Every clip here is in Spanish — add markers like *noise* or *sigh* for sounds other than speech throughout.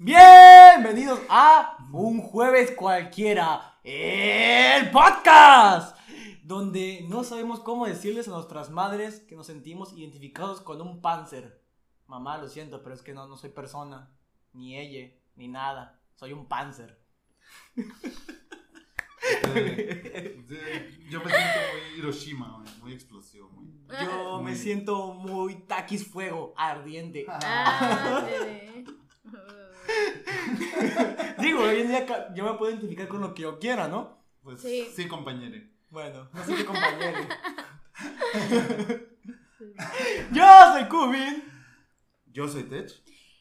Bienvenidos a un jueves cualquiera, el podcast, donde no sabemos cómo decirles a nuestras madres que nos sentimos identificados con un panzer. Mamá, lo siento, pero es que no, no soy persona, ni ella, ni nada. Soy un panzer. Eh, *laughs* eh, yo me siento muy Hiroshima, güey, muy explosivo, muy... Yo me siento muy taquis fuego, ardiente. Ah, *laughs* bebé. *laughs* Digo, hoy en día yo me puedo identificar con lo que yo quiera, ¿no? Pues Sí. sí, compañere. Bueno, no sé qué compañero. *laughs* Yo soy Kubin. Yo soy Tech.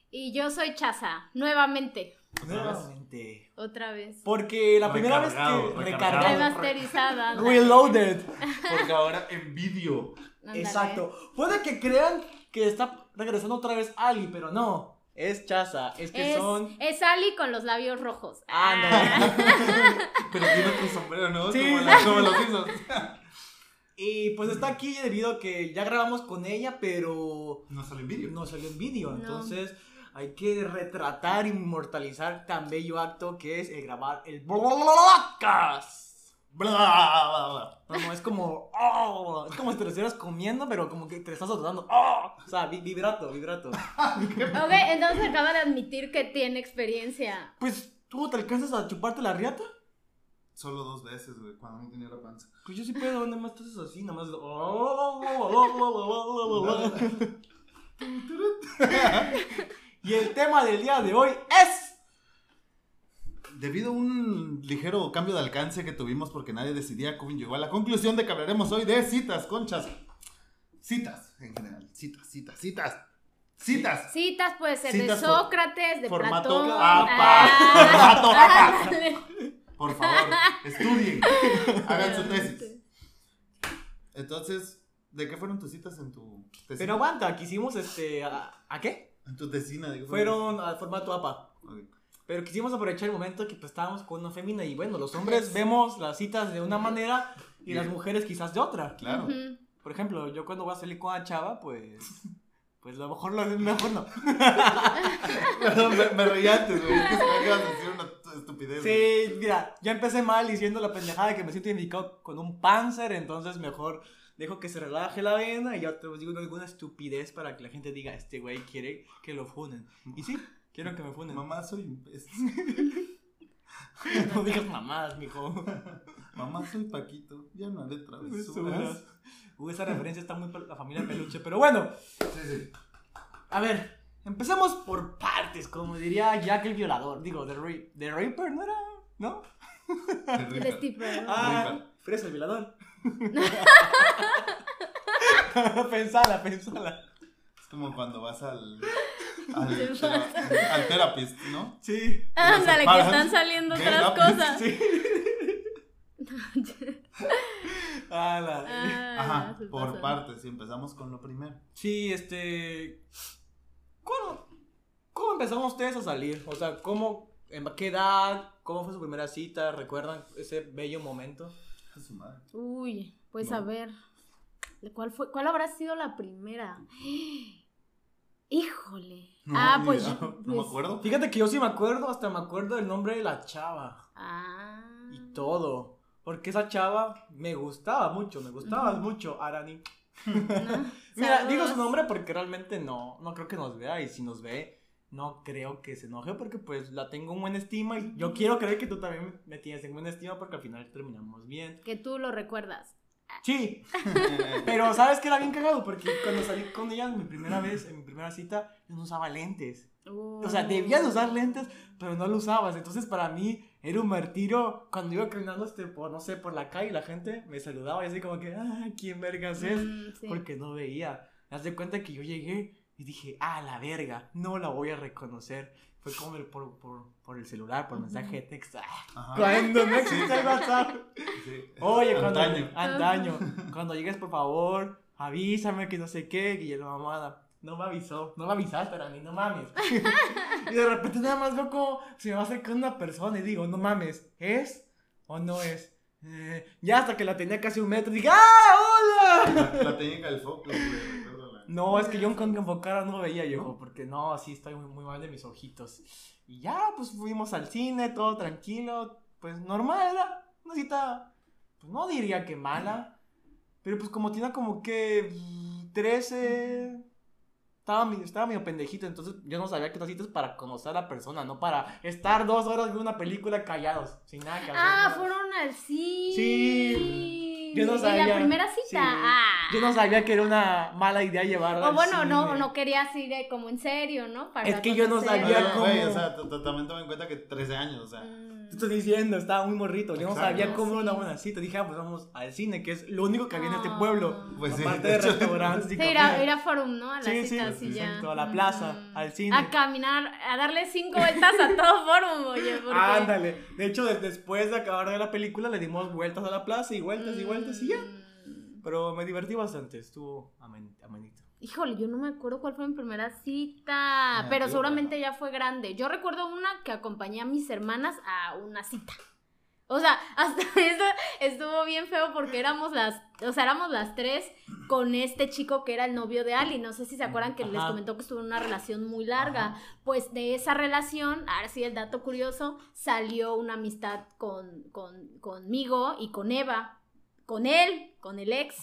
Y yo soy Chaza, nuevamente. Nuevamente. otra vez. Porque la primera vez que recargado. Remasterizada. Reloaded. Porque ahora envidio. Ándale. Exacto. Puede que crean que está regresando otra vez Ali, pero no. Es Chaza. Es que Es, son. es Ali con los labios rojos. Ándale. *laughs* Pero tiene otro sombrero, ¿no? Sí. Como, la- como los. *laughs* Y pues está aquí debido a que ya grabamos con ella, pero No sale envidio. no salió en vídeo. No. Entonces hay que retratar, inmortalizar tan bello acto que es el grabar el podcast. Bla, bla, bla. No, no, es como. oh, es como si te lo estuvieras comiendo, pero como que te estás azotando. oh, o sea, vi- vibrato, vibrato. Ok, entonces acaba de admitir que tiene experiencia. Pues, ¿tú te alcanzas a chuparte la riata? Solo dos veces, güey, cuando no tenía la panza. Pues yo sí puedo, nada más estás así, nada más. Y el tema del día de hoy es. Debido a un ligero cambio de alcance que tuvimos porque nadie decidía, Kubin llegó a la conclusión de que hablaremos hoy de citas, conchas. Citas, en general. Citas, citas, citas. Citas. Citas puede ser de Citas Sócrates, de formato Platón. APA. Ah, *laughs* Formato APA. Por favor, estudien. *laughs* Hagan su tesis. Entonces, ¿de qué fueron tus citas en tu tesina? Pero aguanta, quisimos este. ¿A, ¿a qué? En tu tesina, ¿de qué Fueron al formato APA. Ok. Pero quisimos aprovechar el momento que pues, estábamos con una fémina y bueno, los hombres vemos las citas de una manera y las mujeres quizás de otra. Claro. Ujú. Por ejemplo, yo cuando voy a salir con una chava, pues. *laughs* Pues a lo mejor lo mejor no. *laughs* Perdón, me, me reí antes, güey. Es que sabía que ibas a decir una estupidez. güey. Sí, mira, ya empecé mal diciendo la pendejada de que me siento identificado con un panzer, entonces mejor dejo que se relaje la vena y ya te digo alguna estupidez para que la gente diga, este güey quiere que lo funen. Y sí, quiero que me funen. Mamá, soy un pez. *laughs* *laughs* no digas mamás, mijo. Mamá, soy Paquito. Ya no haré travesuras. Uh, *laughs* esa referencia está muy para la familia peluche, pero bueno, Sí, sí. a ver, empecemos por partes, como diría Jack el violador. Digo, The, Ri- The Reaper, ¿no era? ¿No? Rifas. Steve Ah, Reaper. Fresa el violador. pensala, pensala. Es como cuando vas al. Al, al therapist, ¿no? Sí. Ándale, que están saliendo otras cosas. Sí. *laughs* Ala. Ah, Ajá, por partes. Y empezamos con lo primero. Sí, este. ¿Cómo, ¿Cómo empezaron ustedes a salir? O sea, ¿cómo, en qué edad? ¿Cómo fue su primera cita? ¿Recuerdan ese bello momento? A su madre. Uy, pues No. a ver. ¿Cuál fue? ¿Cuál habrá sido la primera? Híjole. No, ah, pues, yo- *laughs* No me acuerdo. Fíjate que yo sí me acuerdo, hasta me acuerdo del nombre de la chava Ah. y todo. Porque esa chava me gustaba mucho, me gustaba mucho, Arani. No, *laughs* Mira, saludos. digo su nombre porque realmente no, no creo que nos vea y si nos ve, no creo que se enoje porque pues la tengo en buena estima y yo quiero creer que tú también me tienes en buena estima porque al final terminamos bien. Que tú lo recuerdas. Sí, *laughs* pero ¿sabes qué era bien cagado? Porque cuando salí con ella en mi primera vez, en mi primera cita, yo no usaba lentes. O sea, debías usar lentes, pero no lo usabas. Entonces, para mí era un martirio cuando iba caminando este, por, no sé, por la calle, la gente me saludaba y así como que, ah, ¿quién vergas es? Mm, sí. Porque no veía. Haz de cuenta que yo llegué y dije, ah, la verga, no la voy a reconocer. Fue como el- por, por, por el celular, por mensaje de texto. Ah, Ajá. Cuando no existía el WhatsApp. Sí. Oye, cuando. Antaño. Antaño. *laughs* Cuando llegues, por favor, avísame que no sé qué. Y la mamada. No me avisó. No me avisaste, Rani, no mames. *laughs* y de repente nada más veo como se me va acercando una persona y digo, no mames, ¿es o no es? Eh, ya hasta que la tenía casi un metro, dije, ¡ah, hola! La, la técnica del focus, güey, recuérdala. No, es que yo con que enfocara no veía yo, porque no, así estoy muy, muy mal de mis ojitos. Y ya, pues fuimos al cine, todo tranquilo. Pues normal, era una cita, pues no diría que mala. Pero pues como tenía como que mm, 13... Estaba, medio- estaba medio pendejito, entonces yo no sabía que una cita es para conocer a la persona, no para estar dos horas viendo una película callados, sin nada que hacer. Ah, fueron al cine. Sí. Yo no ¿Y sabía. la primera cita? Sí. Ah. Yo no sabía que era una mala idea llevarla O al bueno, no, cine. no querías ir como en serio, ¿no? Para Es que yo no sabía cómo- güey, o sea, también toma en cuenta que 13 años, o sea. Mm. Te estoy diciendo, estaba muy morrito. Yo no Exacto. sabía cómo era una Sí. buena cita. Dije, ah, pues vamos al cine, que es lo único que había en este Ah. pueblo. Pues sí, Aparte de de restaurantes y Sí, ir a, ir a Forum, ¿no? A la Sí, sí, cita, ya. exacto, a la plaza, Mm. al cine. A caminar, a darle cinco vueltas a *laughs* todo Forum, oye. Porque... Ándale. De hecho, des- después de acabar de la película, le dimos vueltas a la plaza y vueltas y vueltas y ya. Mm. Pero me divertí bastante, estuvo amen- amenito. Híjole, yo no me acuerdo cuál fue mi primera cita, Ah, pero seguramente ya fue grande. Yo recuerdo una que acompañé a mis hermanas a una cita. O sea, *laughs* hasta eso estuvo bien feo porque éramos las, o sea, éramos las tres con este chico que era el novio de Ali. No sé si se acuerdan que les comentó que estuvo en una relación muy larga. Ajá. Pues de esa relación, ahora sí el dato curioso, salió una amistad con, con, conmigo y con Eva. Con él, con el ex.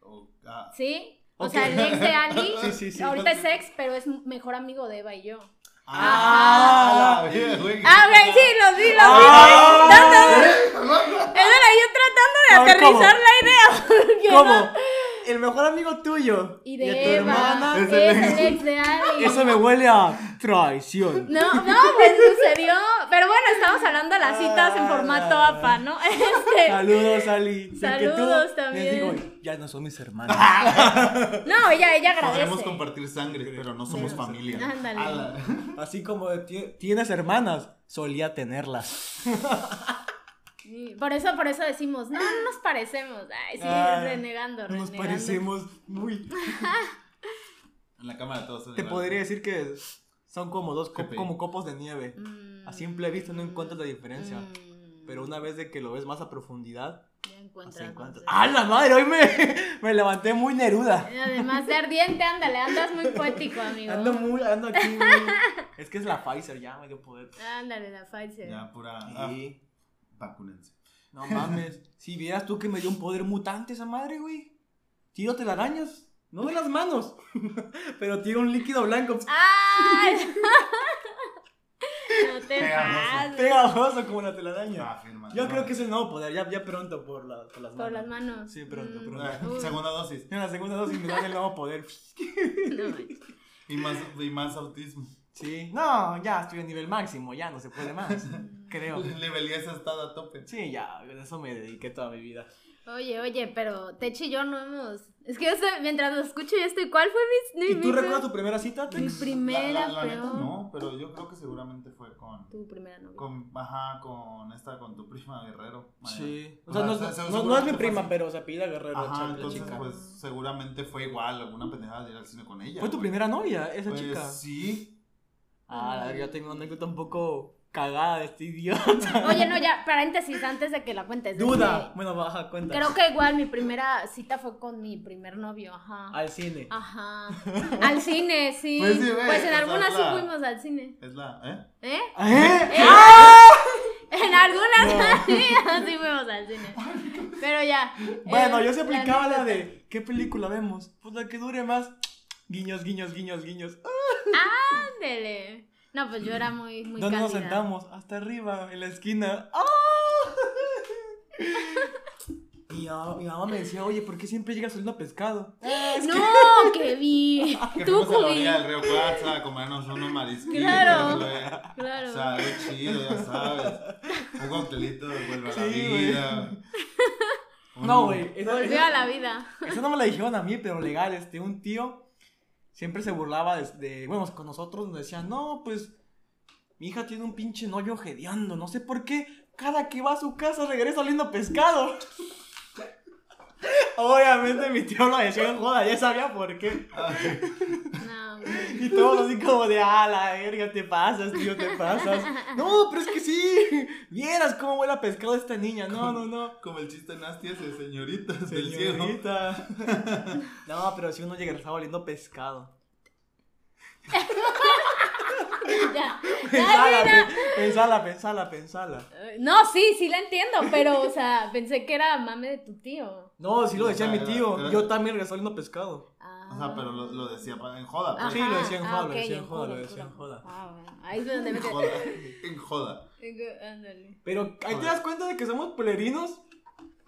o- ah, ¿Sí? O Ok. sea, el ex de Ali, *laughs* Sí, sí, sí. ahorita es ex, pero es mejor amigo de Eva y yo. Ah, vida, güey. Ah, ok, sí, lo vi, lo vi. Ah. No, no, no. Eso era yo tratando de A ver, ¿cómo? aterrizar la idea. *laughs* porque ¿Cómo? no- El mejor amigo tuyo. Y a de tu Eva. hermana. Es Es el ex. ex de Ali. *laughs* Eso me huele a traición. No, no, pues sucedió. Pero bueno, estamos hablando de las citas en formato Ah. APA, ¿no? *laughs* Este, Saludos, Ali. Tú Saludos Les también. digo, ya no son mis hermanos. *laughs* no, ella, ella agradece. compartir sangre, pero no somos Pero- familia. Ándale. Ala. Así como ti- tienes hermanas, solía tenerlas. Sí, Por eso, por eso decimos, no, no nos parecemos. Ay, sí, Ah, renegando, Nos renegando. parecemos muy. *laughs* En la cámara todos son Te podría decir que son como dos co- como copos de nieve. Mm. A simple vista no encuentras la diferencia. Mm. Pero una vez de que lo ves más a profundidad, Ya encuentras. ¡Ah, la madre! Hoy me, *laughs* me levanté muy neruda. Además de ardiente, ándale, andas muy poético, amigo. Ando muy, ando aquí muy... Es que es la Pfizer, ya me dio poder. Ándale, la Pfizer. Ya, pura. Ah. Vacúnense. No mames. *laughs* Si vieras tú que me dio un poder mutante esa madre, güey. Tiro telarañas. No de las manos. *laughs* Pero tiene un líquido blanco. ¡Ay! *laughs* no te Pegajoso. pases. Pegajoso como la telaraña. Ah, firma. Yo No. creo que es el nuevo poder. Ya, ya pronto por, la- por las manos. Por las manos. Sí, pronto, Mm. pronto. Ah. Segunda dosis. En la segunda dosis me dan el nuevo poder. No. Y más, y más autismo. Sí. No, ya estoy a nivel máximo. Ya no se puede más. *laughs* Creo. Nivel 10 está a tope. Sí, ya. A eso me dediqué toda mi vida. Oye, oye, pero Techi y yo no hemos. Es que yo estoy- mientras lo escucho, yo estoy. ¿Cuál fue mi. mi- ¿Y tú mi- recuerdas tu primera cita, Mi Tex? primera, la, la, la neta peor. no, pero yo creo que seguramente fue con. Tu primera novia. Con, ajá, con esta, con tu prima Guerrero. Maya. Sí. O O sea, no, se- no- se- no- no es mi fue prima, así. pero se apellida Guerrero. Ajá, entonces chica. pues seguramente fue igual, alguna pendejada de ir al cine con ella. ¿Fue tu primera novia, esa Pues, chica? Sí. Ah, la verdad, yo tengo una anécdota un poco cagada de este idiota. *laughs* Oye, no, ya, paréntesis, antes de que la cuentes. Duda. Este, Bueno, baja cuenta. Creo que igual mi primera cita fue con mi primer novio, ajá. Al cine. Ajá. Al cine, *laughs* sí. Pues sí, ve, Pues en algunas sí fuimos al cine. Es la, ¿eh? ¿Eh? ¿Eh? ¿Eh? ¡Ah! *laughs* En algunas No. sí, fuimos al cine. Pero ya. Bueno, eh, yo se aplicaba la de ¿qué película vemos? Pues la que dure más. Guiños, guiños, guiños, guiños. Ándele. No, pues yo era muy, muy ¿Dónde nos sentamos? Hasta arriba, en la esquina. ¡Ah! Y mi mamá me decía, oye, ¿por qué siempre llegas oliendo a pescado? "Ah, es que-". No, que vi. *laughs* Que Tú, fuimos a la orilla del río Cuatza a comernos unos marisquitos, Claro, güey. claro. O sea, qué chido, ya sabes. Un coctelito de vuelve a la Sí, vida. No, güey. esa- Volvió a la vida. Eso no me la dijeron a mí, pero legal, este, un tío siempre se burlaba de, bueno, con nosotros nos decía, no, pues, mi hija tiene un pinche novio jedeando, no sé por qué, cada que va a su casa regresa oliendo pescado. Obviamente mi tío lo decía en joda, ya sabía por qué. No. Y todos así como de, ah, la verga, te pasas, tío, te pasas. No, pero es que sí, vieras cómo huele a pescado esta niña, no, no, no. Como el chiste nasty ese, señoritas del cielo. Señorita. *laughs* No, pero si uno llega estaba oliendo pescado. *laughs* *laughs* ya. Pensala, pensala, pensala, pensala. Eh, No, sí, sí la entiendo, pero, o sea, pensé que era mame de tu tío. No, sí lo decía mi tío. era- Yo también resolviendo pescado. Ah. O sea, pero lo, lo decía en joda. pues. Sí, lo decía en ah, joda, lo ok, decía en joda, lo decía en joda. Ah, bueno. Ahí es donde me En *laughs* joda. En joda. Ándale. Pero ahí te das cuenta de que somos polerinos.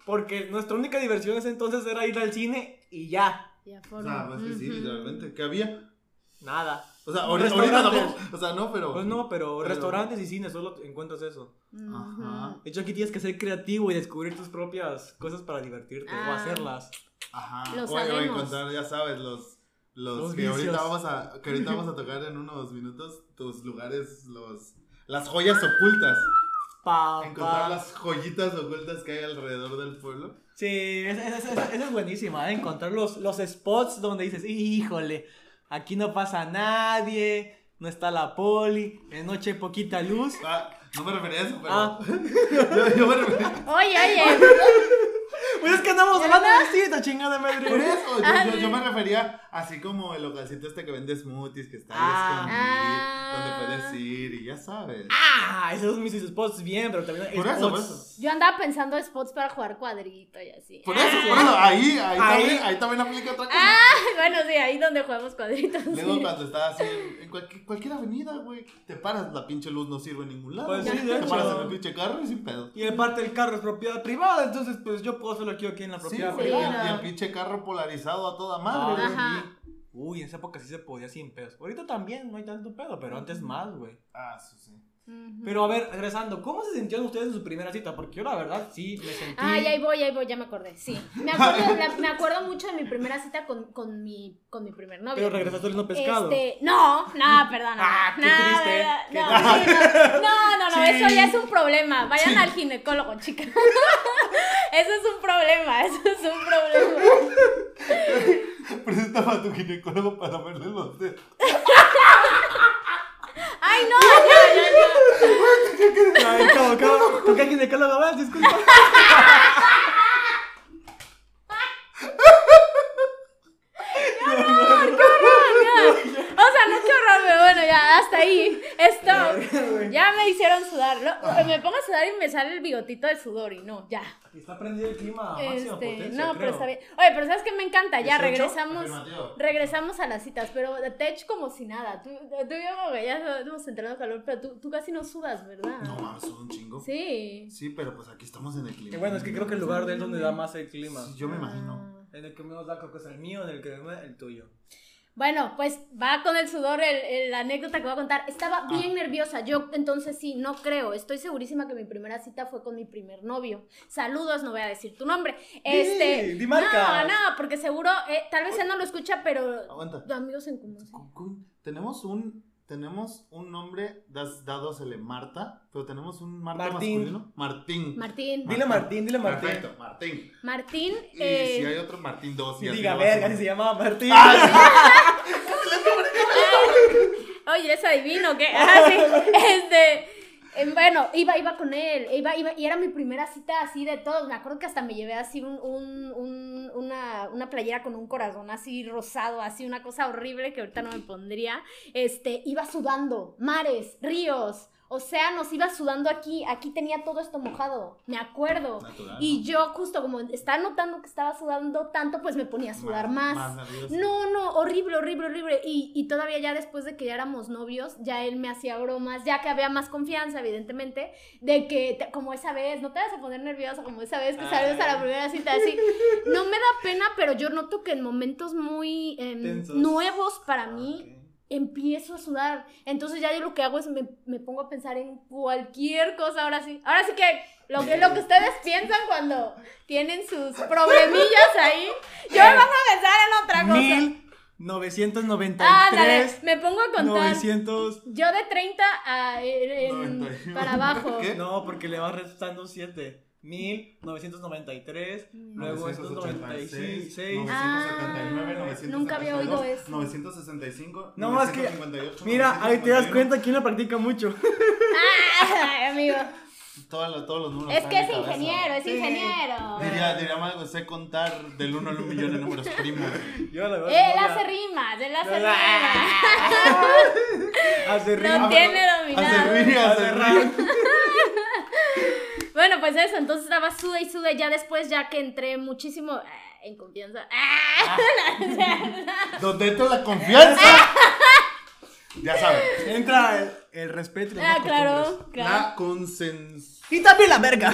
Porque nuestra única diversión en ese entonces era ir al cine y ya. Ya O forma. sea, pues que sí, Ujú. literalmente. ¿Qué había? Nada. O sea, ahorita, no. O sea, no, pero. Pues no, pero, Pero- restaurantes y cines solo encuentras eso. Ajá. De hecho, aquí tienes que ser creativo y descubrir tus propias cosas para divertirte o Ah. hacerlas. Ajá. Lo o, o encontrar, ya sabes, los. Los, Los que ahorita vamos a que ahorita vamos a tocar en unos minutos tus lugares los las joyas ocultas Pa, encontrar pa. las joyitas ocultas que hay alrededor del pueblo Sí, esa, esa- esa- esa es buenísima, ¿eh? Encontrar los, los spots donde dices, híjole, aquí no pasa nadie, no está la poli, en noche hay poquita luz. ah, no me refería a eso pero Ah. *laughs* yo, yo me refería *laughs* Oye, oye. Pues es que andamos hablando de cita, chingada por madre. eso yo, Ah, yo- yo sí. me refería así como el localcito este que vende smoothies que está ahí Ah. escondido Ah. Donde puedes ir y ya sabes Ah, esos son mis spots bien, pero también Por eso, spots. por eso. Yo andaba pensando spots para jugar cuadrito y así. por eso por eso ahí ahí, Ahí. También, ahí también aplica otra cosa Ah, bueno, sí, ahí donde jugamos cuadritos. Luego sí. cuando estás así en, cualquier, cualquier avenida, güey, te paras, la pinche luz no sirve en ningún lado. Pues sí, de te hecho. paras en el pinche carro y sin pedo. Y aparte el carro es propiedad privada, entonces pues yo puedo hacerlo aquí, aquí en la Sí, propiedad privada. el, y el pinche carro polarizado a toda madre. Ah, güey. Ajá. Uy, en esa época sí se podía sin pedos. Ahorita también no hay tanto pedo, pero antes más, güey. Ah, sí, sí. Pero a ver, regresando, ¿cómo se sintieron ustedes en su primera cita? Porque yo la verdad sí me sentí... Ay, ahí voy, ahí voy, ya me acordé. Sí. Me acuerdo, *laughs* la- me acuerdo mucho de mi primera cita con, con, mi, con mi primer novio. Pero regresaste oliendo pescado. Este, no, no, *laughs* perdón. Ah, qué no, triste, No, qué no, sí, no, no, no, no, *laughs* Sí. eso ya es un problema. Vayan Sí. al ginecólogo, chicas. eso es un problema, eso es un problema. *laughs* Presentaba a tu ginecólogo para verle los dedos. Ay, no, ya, ya, ya. Ay, ¿cómo, cómo? ¿Con qué ginecólogo vas? Disculpa. *laughs* O sea, no qué horror, pero bueno, ya, hasta ahí. Esto. Güey. Ya me hicieron sudar. Lo- me pongo a sudar y me sale el bigotito de sudor y no, ya. Y Está prendido el clima a máxima Este, potencia, no, creo. pero está bien. Oye, pero ¿sabes qué me encanta? Ya 18, regresamos. Regresamos a las citas, pero de Tech como si nada. Tú, tú y yo como que ya hemos entrado calor, pero tú, tú casi no sudas, ¿verdad? No mames, son un chingo. Sí. Sí, pero pues aquí estamos en el clima. Que bueno, es que creo que el lugar de él donde da más el clima. Sí, Yo me imagino. Ah. En el que menos da creo que es el mío, en el que menos el tuyo. Bueno, pues va con el sudor el, el- la anécdota que voy a contar. Estaba bien nerviosa. Yo entonces sí, no creo. Estoy segurísima que mi primera cita fue con mi primer novio. Saludos, no voy a decir tu nombre. Este. di marcas. No, no, porque seguro, eh, tal vez él no lo escucha, pero Aguanta. amigos en común. sí. Tenemos un tenemos un nombre das, dadosele Marta, pero tenemos un Marta Martín. masculino. Martín. Martín. Dile Martín, dile Martín. Perfecto, Martín. Martín. Y eh, si hay otro Martín 2 Y diga, verga, a- si se llama Martín. Oye, *laughs* ¿es adivino qué? Ah, sí. *laughs* Este. eh, Bueno, iba, iba con él, iba, iba, y era mi primera cita así de todo. Me acuerdo que hasta me llevé así un, un- un- una, una playera con un corazón así rosado, así una cosa horrible que ahorita no me pondría. Este, iba sudando, mares, ríos, océanos, iba sudando aquí, aquí tenía todo esto mojado, me acuerdo. Natural, Y yo justo como estaba notando que estaba sudando tanto, pues me ponía a sudar más. No, no, horrible, horrible, horrible. Y, y todavía ya después de que ya éramos novios, ya él me hacía bromas, ya que había más confianza, evidentemente, de que te- como esa vez, no te vas a poner nerviosa, como esa vez que salió a la primera cita, así. No me da pena, pero yo noto que en momentos muy em, nuevos para Ah, mí, ok. Empiezo a sudar. Entonces ya yo lo que hago es me, me pongo a pensar en cualquier cosa, ahora sí. Ahora sí que lo que, lo que ustedes piensan cuando tienen sus problemillas ahí, yo me pongo a pensar en otra cosa. 1993. Ándale, me pongo a contar. 900. Yo de 30 a, en- 91. para abajo. ¿Qué? No, porque le vas restando 7. 1993. Luego estos 96. 979, Ah, 972, nunca había oído eso. 965. No, es que. 958, Mira, ahí te das 951. cuenta quién lo practica mucho. Ay, *laughs* amigo. Todos los números. Es que es ingeniero, es Sí. ingeniero. Diría, diría Mago, sé contar del 1 al 1 millón de números primos. Yo la verdad. Él no, hace rimas, él hace *laughs* No, rimas. Hace Lo rima. tiene dominado. Hace rir, hace rir. Bueno, pues eso, entonces estaba sude y sude. Ya después, ya que entré muchísimo ah, en confianza. ah, *laughs* Donde entra la confianza. ya sabes. Entra el, el respeto y las Ah, claro, claro. La consens... Y también la verga.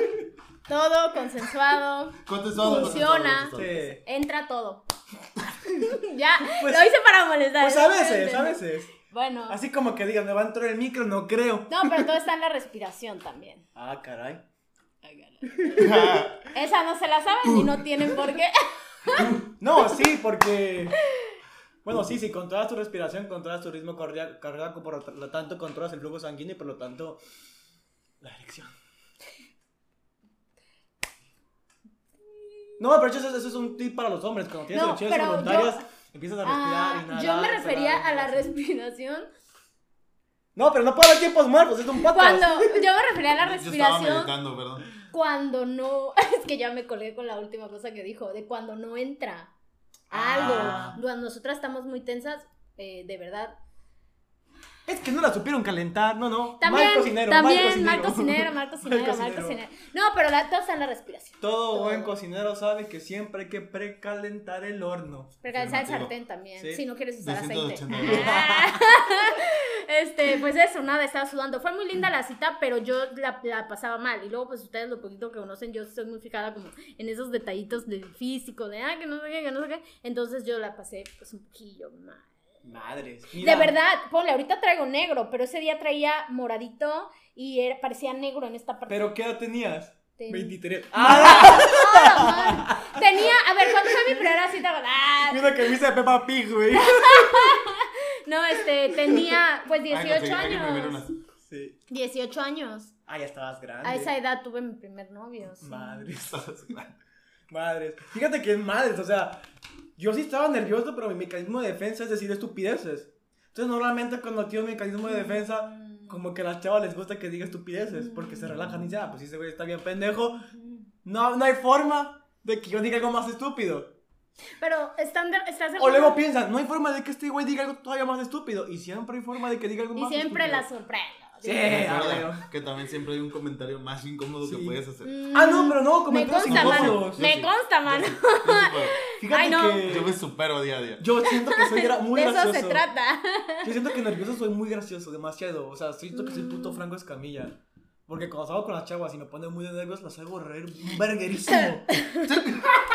*laughs* Todo consensuado. Contestado, Funciona. Sí. Entra todo. *laughs* ya, Pues- lo hice para molestar. Pues a veces, a veces. Bueno. Así como que digan, me va a entrar el micro, no creo. No, pero todo está en la respiración también. *laughs* Ah, caray. Esa no se la saben y no tienen por qué. *laughs* No, sí, porque. Bueno, sí, si controlas tu respiración, controlas tu ritmo cardíaco, por lo tanto controlas el flujo sanguíneo y por lo tanto la erección. No, pero eso, eso es un tip para los hombres. Cuando tienes No, erecciones yo- empiezas a respirar Ah, y nada. yo me refería a la respiración. No, pero no puede haber tiempos muertos, es un podcast. Cuando yo me refería a la Yo estaba respiración meditando, perdón. cuando no, *laughs* es que ya me colgué con la última cosa que dijo, de cuando no entra algo, Ah. cuando nosotras estamos muy tensas, eh, de verdad. Es que no la supieron calentar, no, no. También, mal cocinero, también, mal mal cocinero. mal cocinero, *laughs* mal cocinero. No, pero la, todo está en la respiración. Todo Todo. buen cocinero sabe que siempre hay que precalentar el horno. Precalentar el sartén también, Sí. si no quieres usar aceite. 280 *laughs* este, pues eso, nada, estaba sudando. Fue muy linda la cita, pero yo la, la pasaba mal. Y luego, pues ustedes lo poquito que conocen, yo soy muy fijada como en esos detallitos del físico, de ah, que no sé qué, que no sé qué. Entonces yo la pasé pues un poquillo mal. Madres. De verdad, ponle, ahorita traigo negro, pero ese día traía moradito y era, parecía negro en esta parte. ¿Pero qué edad tenías? Ten- 23. *laughs* ¡Ah! Tenía, a ver, ¿cuándo fue mi primera cita? Ah, Mira que viste de Peppa Pig, güey. *laughs* no, este, tenía pues Ay, 18 conseguí- hay que imprimir unas. años. Sí. 18 años. Ah, ya estabas grande. A esa edad tuve mi primer novio. sí. Madres. *laughs* Estabas grande. Madres. Fíjate que es madres, o sea, yo sí estaba nervioso, pero mi mecanismo de defensa es decir estupideces. Entonces, normalmente cuando tienes mecanismo de defensa, Mm. como que a las chavas les gusta que diga estupideces, porque se relajan y dicen, ah, pues ese güey está bien pendejo. No, no hay forma de que yo diga algo más estúpido. Pero están de- estás O luego piensan, no hay forma de que este güey diga algo todavía más estúpido. Y siempre hay forma de que diga algo Y más siempre estúpido. la sorprendo. Sí. Me acuerdo a ver. que también siempre hay un comentario más incómodo que puedes hacer. Mm, Ah, no, pero no, Me comentarios consta, incómodos. Me sí. consta, mano. *laughs* Fíjate Ay, no. que Yo me supero día a día. yo siento que soy gra- muy de eso gracioso. se trata. Yo siento que nervioso soy muy gracioso, demasiado. O sea, siento que soy Mm. puto Franco Escamilla. Porque cuando salgo con las chavas y me ponen muy de nervios, las hago reír un verguerísimo. *laughs*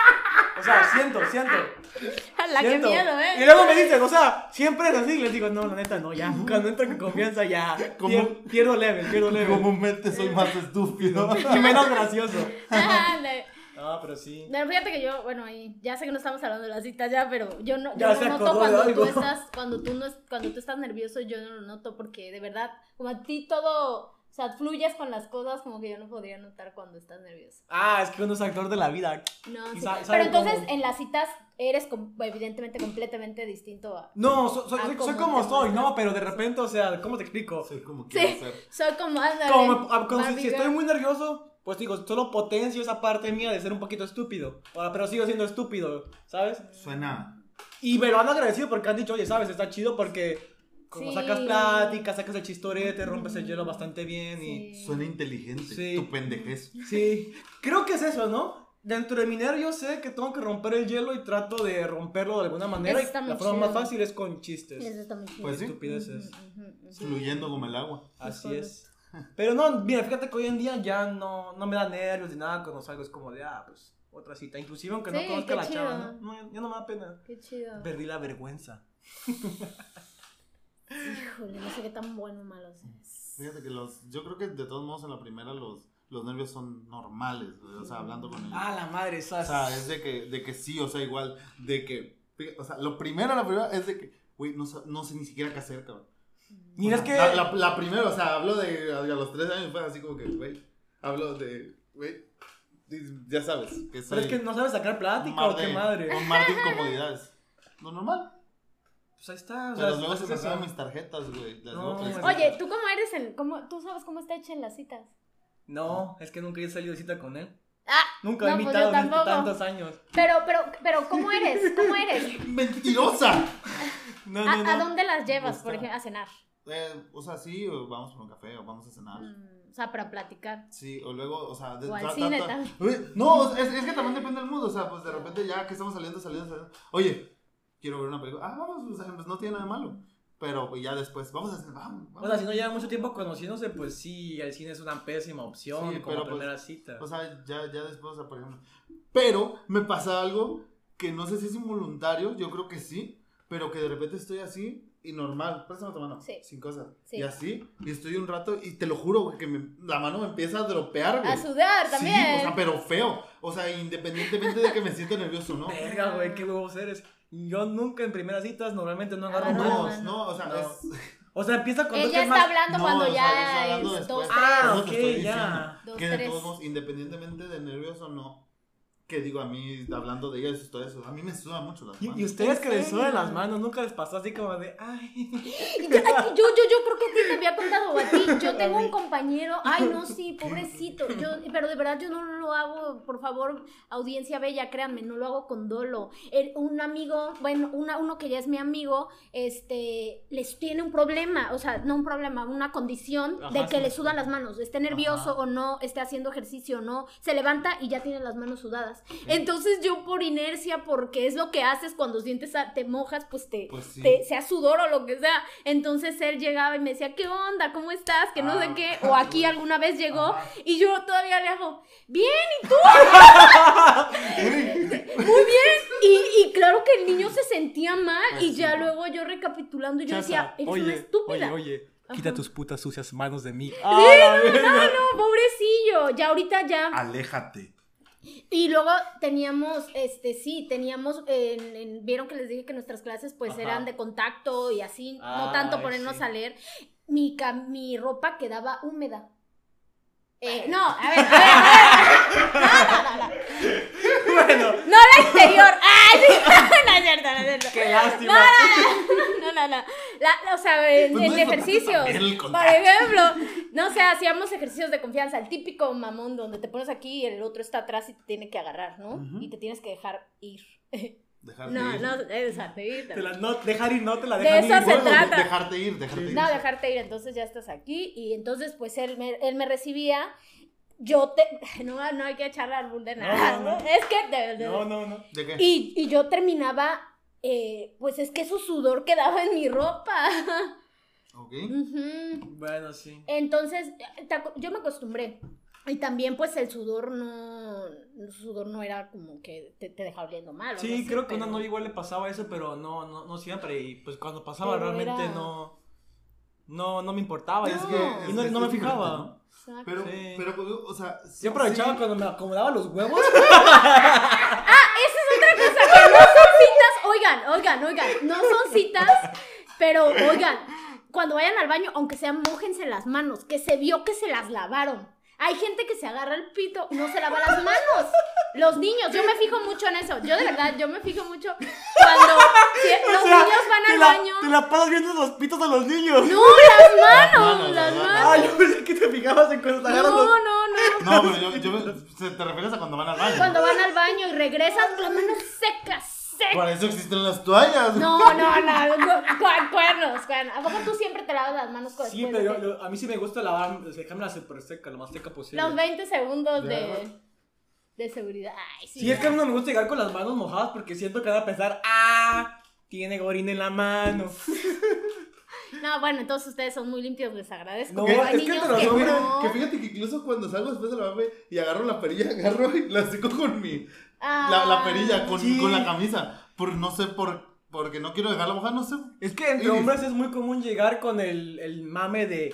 o sea, siento, siento. *laughs* La que miedo, Y ¿eh? luego me dicen, o sea, siempre es así. Y les digo, no, la neta, no, ya. Cuando entro con confianza, ya. Pierdo level, pierdo level. Comúnmente soy *laughs* más estúpido. Y menos gracioso. *laughs* Ándale. No, pero sí. No, fíjate que yo, bueno, ya sé que no estamos hablando de las citas ya, pero yo no, yo no noto cuando tú estás, cuando tú no cuando tú estás nervioso, yo no lo noto porque de verdad, como a ti todo, o sea, fluyes con las cosas, como que yo no podría notar cuando estás nervioso. Ah, es que uno es actor de la vida. No, sí. Pero entonces cómo. en las citas eres com- evidentemente completamente distinto a... No, so- soy, soy- ¿cómo soy como soy? ¿no? Pero de repente, o sea, ¿cómo te explico? Soy como quiero Sí, ser. soy como... ándale, Como ah, si, si estoy muy nervioso, pues digo, solo potencio esa parte mía de ser un poquito estúpido. Pero sigo siendo estúpido, ¿sabes? Suena. Y me lo han agradecido porque han dicho, oye, ¿sabes? Está chido porque como Sí. sacas plática, sacas el chistorete, rompes el hielo bastante bien y... Sí. Suena inteligente. Sí. Tu pendejez. Sí, creo que es eso, ¿no? Dentro de mi nervio sé que tengo que romper el hielo y trato de romperlo de alguna manera. Y la forma chido. más fácil es con chistes. Eso está muy chido. Pues sí. Estupideces. Fluyendo como el agua. Así es. Pero no, mira, fíjate que hoy en día ya no, no me da nervios ni nada cuando salgo. Es como de, ah, pues, otra cita. Inclusive aunque no conozca a la chido. chava, ¿no? No, ya- ya no me da pena. Qué chido. Perdí la vergüenza. *laughs* Híjole, no sé qué tan bueno o malo es. Fíjate que los. Yo creo que de todos modos en la primera los, los nervios son normales. güey, O sea, hablando con ella. Ah, la madre, O esas. sea, es de que, de que sí, o sea, igual. De que. O sea, lo primero, la primera es de que. Güey, no, no sé ni siquiera qué hacer, cabrón. Mira, es O que. La, la, la primera, o sea, hablo de. A los tres años fue así como que, güey. Hablo de. Güey. Ya sabes. Que Pero soy es que no sabes sacar plática o qué de- madre. Un mar de incomodidades. Lo normal. Pues ahí está. O sea, Pero luego se mis tarjetas, güey. Las No. Oye, ¿tú cómo eres en. Cómo, ¿Tú sabes cómo está hecha en las citas? No, es que nunca he salido de cita con él. Ah, Nunca he No, pues invitado en tampoco. tantos años. pero, pero, pero, ¿cómo eres? ¿Cómo eres? *laughs* ¡Mentirosa! *laughs* No, ¿A, no, a no. dónde las llevas, Gusta. por ejemplo, a cenar? Eh, o sea, sí, o vamos por un café o vamos a cenar. Mm, o sea, para platicar. Sí, o luego, o sea, de, O al cine. Uy, No, es, es que también depende del mood, o sea, pues de repente ya que estamos saliendo, saliendo, saliendo. Oye, quiero ver una película. Ah, vamos, o sea, pues no tiene nada de malo. Pero pues, ya después, vamos a hacer, vamos, O vamos. sea, si no lleva mucho tiempo conociéndose, pues sí, el cine es una pésima opción Sí, como pero, pues, primera cita. O sea, ya, ya después, o sea, por ejemplo. Pero me pasa algo que no sé si es involuntario, yo creo que sí, pero que de repente estoy así y normal, préstame tu mano, Sí. sin cosas. Sí. Y así, y estoy un rato y te lo juro, güey, que me- la mano me empieza a dropear, güey. A sudar Sí, también. o sea, pero feo. O sea, independientemente de que me sienta nervioso, ¿no? Verga, güey, qué huevos eres. Yo nunca en primeras citas normalmente no agarro la No, no, o sea, No. es. O sea, empieza con dos Ella está más... hablando No, cuando o sea, ya hablando es dos, Ah, ok, ya. Dos, que de tres. todos modos, independientemente de nervioso o no, que digo a mí, hablando de ella, eso, todo eso, a mí me suda mucho las manos. y ustedes ¿En que les sudan las manos, nunca les pasó así como de, ay. *laughs* Yo, yo, yo, yo creo que a ti te había contado o a ti. Yo *laughs* tengo un compañero. Ay, no, sí, *laughs* pobrecito. Yo, pero de verdad yo no lo hago, por favor, audiencia bella, créanme, no lo hago con dolo. El- un amigo, bueno, una, uno que ya es mi amigo, este, les tiene un problema, o sea, no un problema, una condición de que sí. le sudan las manos. Esté nervioso Ajá. o no, esté haciendo ejercicio o no, se levanta y ya tiene las manos sudadas. Entonces yo por inercia, porque es lo que haces cuando sientes, a- te mojas, pues te, Pues sí. te- sea sudor o lo que sea. Entonces él llegaba y me decía, ¿qué onda? ¿Cómo estás? Que no sé Ah. qué. O aquí *laughs* alguna vez llegó Ajá. y yo todavía le hago, bien, ¿y tú? *laughs* Muy bien. Y, y claro que el niño se sentía mal y ya luego yo recapitulando yo decía, eres oye, una estúpida. Oye, oye, quita tus putas sucias manos de mí. Sí, ¡Ah, no, no, no, pobrecillo. Ya ahorita ya. Aléjate. Y luego teníamos, este, sí, teníamos, en- en- vieron que les dije que nuestras clases pues Ajá. eran de contacto y así, no tanto ponernos sí. a leer. Mi, mi ropa quedaba húmeda. Eh, no, a ver, a ver, a ver. *laughs* No, no, no, no. Bueno, No la interior. ¡Ay! No es cierto, no es cierto. qué lástima. No, no, no. La- o sea, en, Pues en no ejercicios. el Por ejemplo, no sé, hacíamos ejercicios de confianza. El típico mamón donde te pones aquí y el otro está atrás y te tiene que agarrar, ¿no? Ujú. Y te tienes que dejar ir. *laughs* Dejarte No, ir. no, dejarte ir. Te la, no, dejar ir, no te la De dejan eso ir. se Bueno, de- trata. Dejarte ir, dejarte ir. No, dejarte ir, entonces ya estás aquí. Y entonces, pues él me, él me recibía. Yo te. *laughs* No, no hay que echarle al bull de nada. No, no, no. Es que. de- de- No, no, no. ¿De qué? Y, y yo terminaba. eh, pues es que su sudor quedaba en mi ropa. Ok. Bueno, sí. Entonces, yo me acostumbré. Y también, pues, el sudor no. El sudor no era como que te, te dejaba oliendo mal. Sí, así, creo que a pero- una novia igual le pasaba eso, pero no, no, no siempre. Y pues cuando pasaba Pero realmente era- no. No, no me importaba. Es y- que, No. es y no, que no me es fijaba. ¿no? Exacto. Pero, Sí. pero, pues, o sea. sí- Yo aprovechaba sí. cuando me acomodaba los huevos. *laughs* Otra cosa que no son citas, oigan, oigan, oigan, no son citas, pero oigan, cuando vayan al baño, aunque sean, mójense las manos, que se vio que se las lavaron. Hay gente que se agarra el pito no se lava las manos. Los niños, yo me fijo mucho en eso. Yo de verdad, yo me fijo mucho cuando si- *laughs* los sea, niños van al la- baño. Te la pasas viendo los pitos a los niños. No, las *laughs* manos, manos, las manos. Ah, yo pensé que te fijabas en cuando te No, agarras los. no, no. No, pero yo, yo te refieres a cuando van al baño. Cuando van al baño y regresan las manos secas, Por eso existen las toallas. No, no, no, cu- cuernos, cuernos. ¿A poco tú siempre te lavas las manos con Sí, pero yo- yo- a mí sí me gusta lavar, dejármela súper seca, lo más seca posible. Los 20 segundos de, de seguridad. Ay, sí. Sí, es que a mí no me gusta llegar con las manos mojadas porque siento que van a pensar, ah, tiene orina en la mano. *laughs* No, bueno, entonces ustedes son muy limpios, les agradezco. No, pero es que niños te lo que no. Que fíjate que incluso cuando salgo después de la baño y agarro la perilla, *laughs* agarro y la seco con mi. La, la perilla, con, Sí. con la camisa. Por no sé, por, porque no quiero dejarla mojada, no sé. Es que entre Y- hombres es muy común llegar con el, el mame de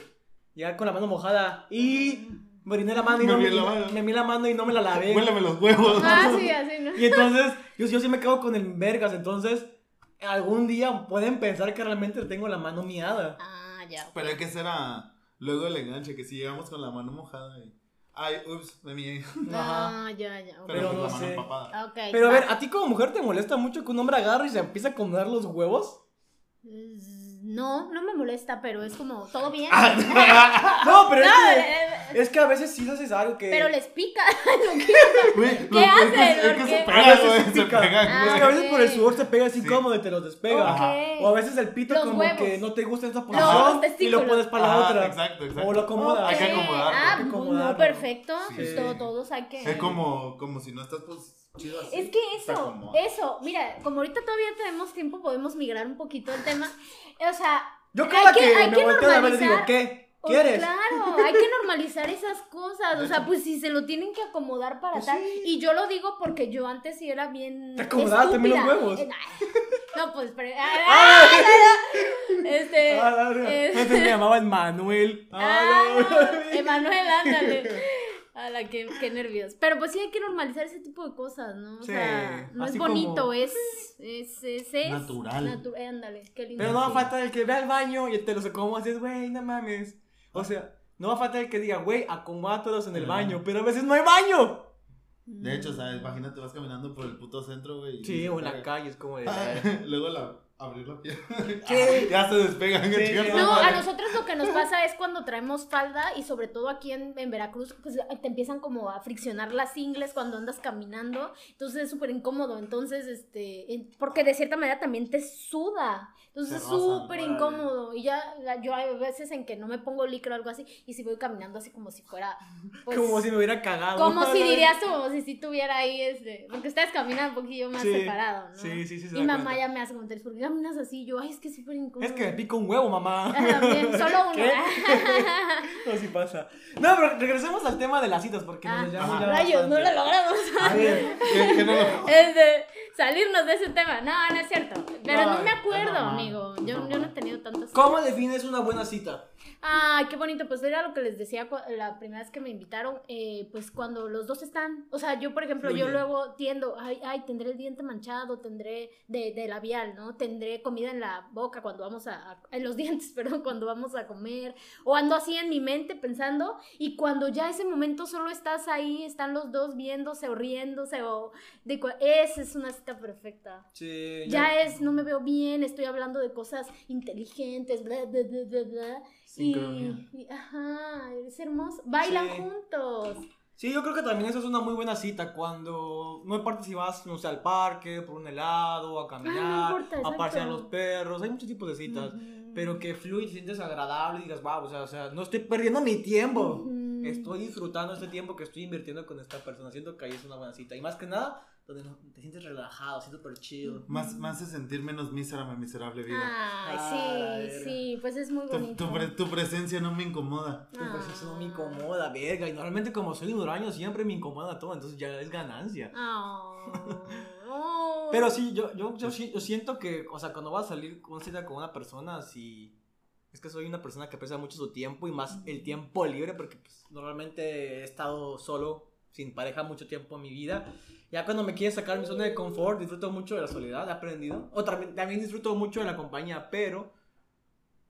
llegar con la mano mojada y me la mano y Me no me, la mano. me vi la mano y no me la lavé. Huéleme los huevos. Ah, sí, así, ¿no? Y entonces, yo, yo sí me quedo con el vergas. Entonces, algún día pueden pensar que realmente tengo la mano miada. Ah, ya. Pero hay que ser a. Luego el enganche, que si llegamos con la mano mojada y. Ay, ups, me mié. Ah, ya, ya. Pero, Pero con no la mano sé. empapada. Ok, Pero a ver. ¿a ti como mujer te molesta mucho que un hombre agarre y se empiece a acomodar los huevos? Es- No, no me molesta, pero es como, todo bien. *laughs* No, pero es No, que, es que a veces sí haces algo que. pero les pica. *laughs* ¿Qué es hacen? Es que A veces güey, se Ah, Es que a por el sudor te pega así Sí. cómodo y te los despega. O a veces el pito Los como huevos. que no te gusta esta Los posición y lo pones para la Ajá, otra. Exacto, exacto. O lo acomodas. Hay que Ok. acomodarlo, Ah, hay que no, acomodarlo. perfecto. Sí. Todo- todos hay que. Es como, como si no estás pues chido así. Es que eso, eso, mira, como ahorita todavía tenemos tiempo, podemos migrar un poquito el tema. O sea, Yo Hay que- que, hay me que volteo a ver digo, normalizar- ¿qué? ¿Quieres? claro, hay que normalizar esas cosas. O sea, pues si se lo tienen que acomodar para Pues tal. sí. Y yo lo digo porque yo antes sí era bien. ¿Te acomodabas también los huevos? *laughs* No, pues, pero. ah, ah, Este. Ah, ah, eh, Antes me *laughs* llamaban Manuel. Ah, Ah, no. Emanuel, ándale. A la que, qué nervios. Pero pues sí hay que normalizar ese tipo de cosas, ¿no? O Sí, sea, no es así bonito, como- es, es, es, es Natural. natu- eh, ándale, qué lindo. Pero no va a faltar el que vea al baño y te los acomodas y dices, güey, no mames. O sea, no va a faltar el que diga, güey, acomódatelos en el baño. Pero a veces no hay baño. De hecho, o sea, imagínate, vas caminando por el puto centro, güey. Sí, o en la calle, es como de. *laughs* Luego la, abrir la pierna. ¿Qué? *laughs* ya se despegan. Sí, No, madre. a nosotros lo que nos pasa es cuando traemos falda y sobre todo aquí en, en Veracruz, pues te empiezan como a friccionar las ingles cuando andas caminando, entonces es súper incómodo, entonces, este, porque de cierta manera también te suda, entonces es súper incómodo y ya, yo hay veces en que no me pongo licra o algo así y si voy caminando así como si fuera, *laughs* pues, como si me hubiera cagado. como si dirías como si sí tuviera ahí, este, porque ustedes caminan un poquillo más Sí, separado, ¿no? sí, sí, sí, se Y mamá cuenta. ya me hace comentarios, porque caminas así? Yo, ay, es que es súper incómodo. Es que me pica un huevo, mamá. *laughs* Ah, También, solo uno. *laughs* ¿Qué? No, sí pasa. No, pero regresemos al tema de las citas porque Ah, nos llama Ajá. ya Rayos, no lo logramos. A ver, ¿Qué, qué no lo- Es de salirnos de ese tema. No, no es cierto. Pero no, No, me acuerdo, Yo, yo no he tenido tantas. ¿cómo defines una buena cita? Ay, qué bonito. Pues era lo que les decía la primera vez que me invitaron. eh, pues cuando los dos están. O sea, yo, por ejemplo, yo Fluye. luego tiendo. Ay, ay, tendré el diente manchado, tendré de, de labial, ¿no? Tendré comida en la boca cuando vamos a. a- en los *laughs* dientes, perdón, cuando vamos a comer. O ando así en mi mente pensando. Y cuando ya ese momento solo estás ahí, están los dos viéndose o riéndose. O. De, esa es una cita perfecta. Sí, Ya es, no me veo bien, estoy hablando de cosas inteligentes, bla, bla, bla, bla, bla. Y, Sincronía. y- ajá, es hermoso. Bailan Sí. juntos. Sí, yo creo que también eso es una muy buena cita cuando no importa si vas, no sé, al parque, por un helado, a caminar, importa, a pasear los perros, hay muchos tipos de citas, Ujú. pero que fluye te sientes agradable y digas, wow, o sea, o sea, no estoy perdiendo mi tiempo, Ujú. estoy disfrutando este tiempo que estoy invirtiendo con esta persona, siento que ahí es una buena cita y más que nada, donde no- te sientes relajado, así súper chill. Más, más es sentir menos mísera mi miserable vida. Ay, Ah, sí, sí, pues es muy Tu, bonito. tu pre- tu presencia no me incomoda. Pues, eso no me incomoda, verga, y normalmente como soy un huraño siempre me incomoda todo, entonces ya es ganancia. Oh. *laughs* Pero sí, yo, yo, yo, sí- yo siento que, o sea, cuando vas a salir con cita con una persona, sí. Es que soy una persona que aprecia mucho su tiempo y más el tiempo libre, porque pues, normalmente he estado solo, sin pareja, mucho tiempo en mi vida. Ya cuando me quieren sacar mi zona de confort, disfruto mucho de la soledad, he aprendido. O también, también disfruto mucho de la compañía, pero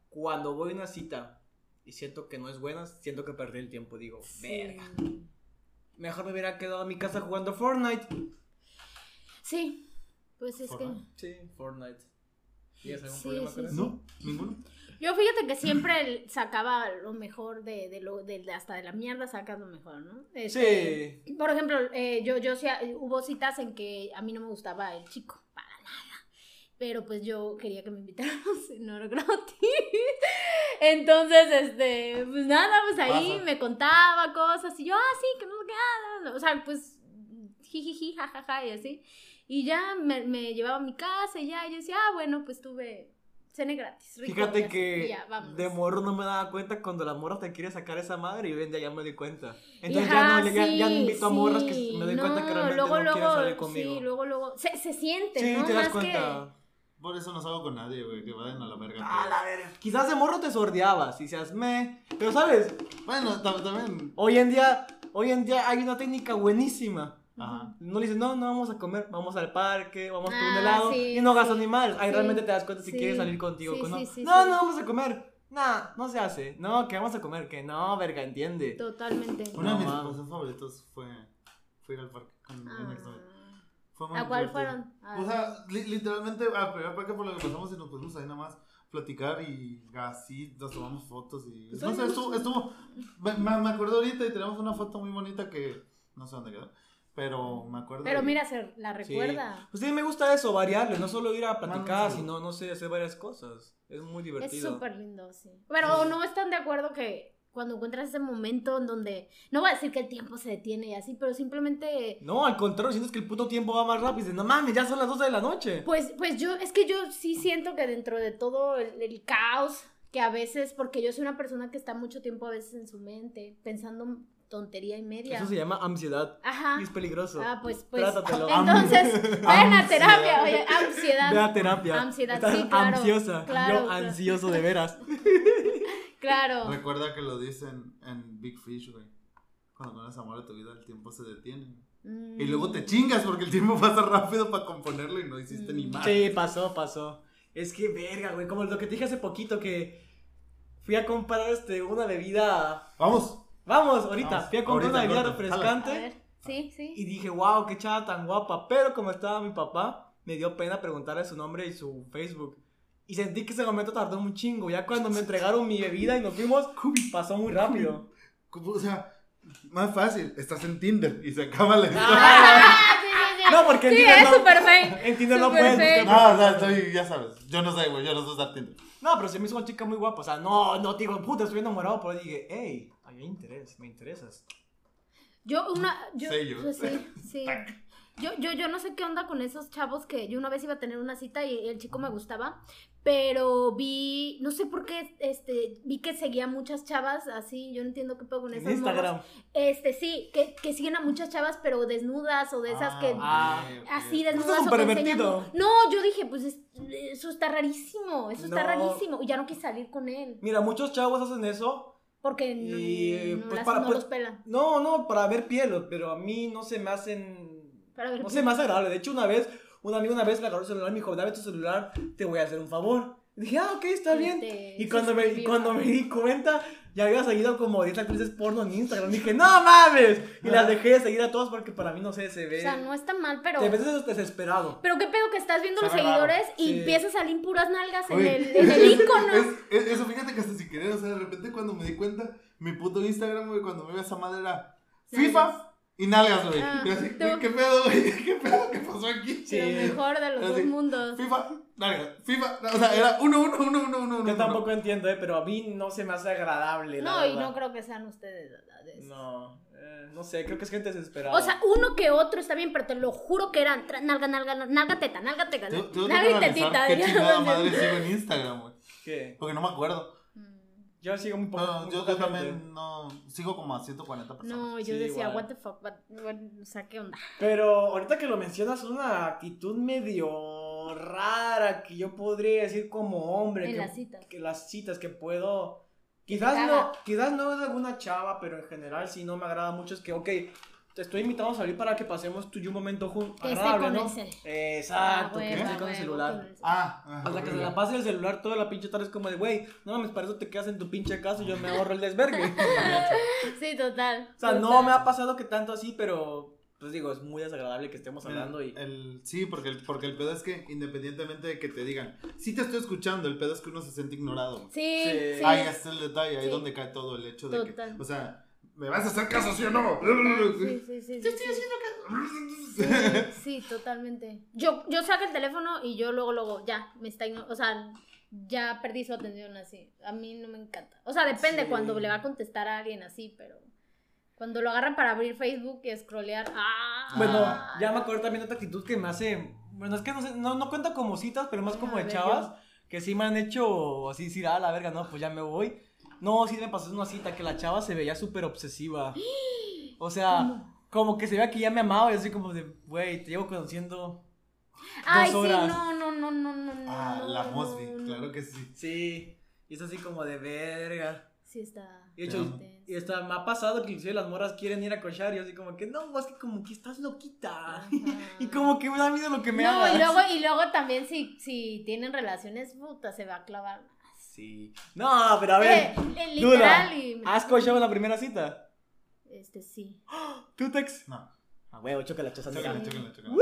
cuando voy a una cita y siento que no es buena, siento que perdí el tiempo. Digo, verga. Mejor me hubiera quedado en mi casa jugando Fortnite. Sí, pues es que. Fortnite. Sí, Fortnite. ¿Tienes algún Sí, problema sí, con sí. eso? No, ninguno. Yo fíjate que siempre sacaba lo mejor de, de lo, de, hasta de la mierda sacas lo mejor, ¿no? Este, Sí. Por ejemplo, eh, yo, yo sí, eh, hubo citas en que a mí no me gustaba el chico, para nada. Pero pues yo quería que me invitaran *laughs* a cenar gratis. Entonces, este, pues nada, pues ahí me contaba cosas y yo, ah, sí, que no qué, ah, no, no. o sea, pues, jijiji, jajaja, y así. Y ya me, me llevaba a mi casa y ya, y yo decía, ah, bueno, pues tuve cene gratis. rico, Fíjate que ya, de morro no me daba cuenta cuando la morra te quiere sacar esa madre y hoy en día ya me di cuenta. Entonces Ajá, ya, no, ya, ya no sí, invito a morras que sí. me doy cuenta que realmente luego, no luego, quieren salir conmigo. Sí, luego, luego. Se, se siente, Sí, ¿no? te das Más cuenta. Por eso no salgo con nadie, güey. Que vayan a la verga. Ah, todos. la verga. Quizás de morro te sordeabas y seas me. Pero sabes, Bueno, tam- también. hoy en día, hoy en día hay una técnica buenísima. Ajá. No le dices, no, no vamos a comer, vamos al parque, vamos por un Ah, helado sí, y no gastas sí, ni madres. Ahí sí, realmente te das cuenta si sí, quieres salir contigo sí, o no. sí, sí, no, sí. no, vamos a comer. Nah, no se hace. No, que vamos a comer, que no, verga, entiende. Totalmente. Uno de mis No, pasos favoritos fue, fue ir al parque con Ah. Fue muy ¿A cuál fueron? A- O sea, li- literalmente, a primera parte por lo que pasamos y nos pusimos ahí nada más platicar y así nos tomamos fotos y... Pues no sé, estuvo, estuvo... Me, me- me acuerdo ahorita y tenemos una foto muy bonita que no sé dónde quedó, pero me acuerdo... Pero mira, se la Sí. recuerda. Pues sí, me gusta eso, variarle, no solo ir a platicar, sí. sino, no sé, hacer varias cosas. Es muy Es divertido. súper lindo, sí. Pero no están de acuerdo que cuando encuentras ese momento en donde, no voy a decir que el tiempo se detiene y así, pero simplemente, No, al contrario, sientes que el puto tiempo va más rápido. Dices, no mames, ya son las 12 de la noche. pues, pues yo, es que yo sí siento que dentro de todo el, el caos que a veces, porque yo soy una persona que está mucho tiempo a veces en su mente, pensando tontería y media. Eso se llama ansiedad. Ajá. Y es peligroso. Ah, pues, pues. Trátatelo. *laughs* Entonces, vayan a terapia, oye, ansiedad. Ve a terapia. Ansiedad, Estás sí, claro, ansiosa. claro, Yo claro. ansioso de veras. *laughs* Claro. Recuerda que lo dicen en Big Fish, güey. Cuando conoces amor de tu vida, el tiempo se detiene. Mm. Y luego te chingas porque el tiempo *laughs* pasa rápido para componerlo y no hiciste ni Mm. más. Sí, pasó, pasó. Es que verga, güey. Como lo que te dije hace poquito que fui a comprar este, una bebida. Vamos. Vamos, ahorita. Vamos, Fui a comprar ahorita, una bebida A refrescante. ver, sí, sí. Y dije, wow, qué chava tan guapa. Pero como estaba mi papá, me dio pena preguntarle su nombre y su Facebook. Y sentí que ese momento tardó un chingo. Ya cuando me entregaron mi bebida y nos fuimos, pasó muy rápido. O sea, más fácil. Estás en Tinder y se acaba la historia. Ah, sí, sí, sí. No, porque en Sí, Tinder es no- súper fake. En Tinder no Súper puedes fake. buscar. No, o sea, estoy, ya sabes. Yo no sé, güey. Yo no sé usar Tinder. No, pero se me hizo una chica muy guapa. O sea, no, no, te digo, puta, estoy enamorado. Pero dije, hey, hay interés, me interesas. Yo una, yo, Sello. pues sí, sí. *laughs* Yo, yo, yo no sé qué onda con esos chavos que yo una vez iba a tener una cita y el chico me gustaba, pero vi, no sé por qué, este, vi que seguía muchas chavas así, yo no entiendo qué pedo con En esas Instagram. morras. Este, sí, que, que siguen a muchas chavas pero desnudas o de esas que Ah, ok, así desnudas Eso es o que enseñan-. No, yo dije, pues es- eso está rarísimo, eso está No. rarísimo y ya no quise salir con él Mira, muchos chavos hacen eso. Porque no, Y, no pues, las- para- no pues, los pelan. No, no, para ver piel, pero a mí no se me hacen. Para ver No se me hace agradable. De hecho, una vez, un amigo una vez me agarró el celular y me dijo, dame tu celular, te voy a hacer un favor. Y dije, ah, ok, está bien. Y cuando me, cuando me di cuenta, ya había seguido como 10 actrices porno en Instagram. Dije, no mames. Y las dejé de seguir a todas porque para mí, no sé, se ve. O sea, no está mal, pero... Te ves desesperado. Pero qué pedo que estás viendo Se los seguidores y Sí. empiezas a salir puras nalgas en el, *laughs* en el icono. Es, es- eso, fíjate que hasta sin querer, o sea, de repente cuando me di cuenta, mi puto Instagram, güey, cuando me iba esa madre era FIFA y nalgas, güey. Ah, Y así, tú- güey, ¿qué pedo, güey? *laughs* ¿Qué pedo? ¿Qué pasó aquí? Sí. Lo mejor de los Así, dos mundos. FIFA, nalgas, FIFA. O sea, era uno, uno, uno, uno, uno, uno. Yo tampoco entiendo, eh, pero a mí no se me hace agradable. la No, y no creo que sean ustedes. ¿verdad? No, eh, no sé, creo que es gente desesperada. O sea, uno que otro está bien, pero te lo juro que eran tra- nalga, nalga, nalga, teta, nalga, teta, nalga tetita. qué *laughs* chingada madre sigo en Instagram, güey. ¿qué? Porque no me acuerdo. Yo sigo muy poco. No, muy yo, poca yo gente. también no. Sigo como a 140 personas. No, yo Sí, decía, igual. what the fuck, what- what- o sea, ¿qué onda? Pero ahorita que lo mencionas, una actitud medio rara que yo podría decir como hombre. En que, las citas. Que las citas que puedo. Quizás no, quizás no de alguna chava, pero en general sí no me agrada mucho. Es que, ok, te estoy invitando a salir para que pasemos tú y yo un momento juntos. Que esté con ¿no? el. Exacto, Ah, que esté con el celular. el. Ah, ah, Hasta que se la pase el celular toda la pinche tarde es como de, güey, no mames, para eso te quedas en tu pinche casa y yo me ahorro el desvergue. *laughs* Sí, total. O sea, no me ha pasado que tanto así, pero pues digo, es muy desagradable que estemos hablando y... El- el- sí, porque el, porque el pedo es que independientemente de que te digan, sí te estoy escuchando, el pedo es que uno se siente ignorado. Sí, Sí. sí. Ahí está el detalle, ahí Sí. donde cae todo el hecho de Total. que, o sea, ¿me vas a hacer caso, sí o no? Sí, sí, sí. sí, sí. Sí, sí, totalmente. Yo, yo saco el teléfono y yo luego, luego, ya, me está, o sea, ya perdí su atención así. A mí no me encanta. O sea, depende Sí. cuando le va a contestar a alguien así, pero cuando lo agarran para abrir Facebook y scrollear, ¡ah! Bueno, Ah. ya me acuerdo también de otra actitud que me hace... Bueno, es que no sé, no, no cuenta como citas, pero más como A de ver, chavas, que sí me han hecho así decir, ah, la verga, no, pues ya me voy. No, sí me pasó una cita que la chava se veía súper obsesiva. *gasps* O sea, como que se veía que ya me amaba y así como de, güey, te llevo conociendo Ay, dos sí, horas. no, no, no, no, no, no. Ah, no, la no, Mosby, no. claro que sí. Sí, y es así como de verga. Sí, está. Y de hecho, y hasta me ha pasado que inclusive las morras quieren ir a cochar y así como que no, es que como que estás loquita. *laughs* Ajá. y como que me da miedo lo que me no, hagas. y luego, y luego también si, si tienen relaciones, puta, se va a clavar. Sí. No, pero a ver. Eh, eh, duda, literal y... ¿Has cochado en la primera cita? Este, sí. ¿Tú, Tex? No. A huevo, chócala, chócala. Chócala, chócala, chócala.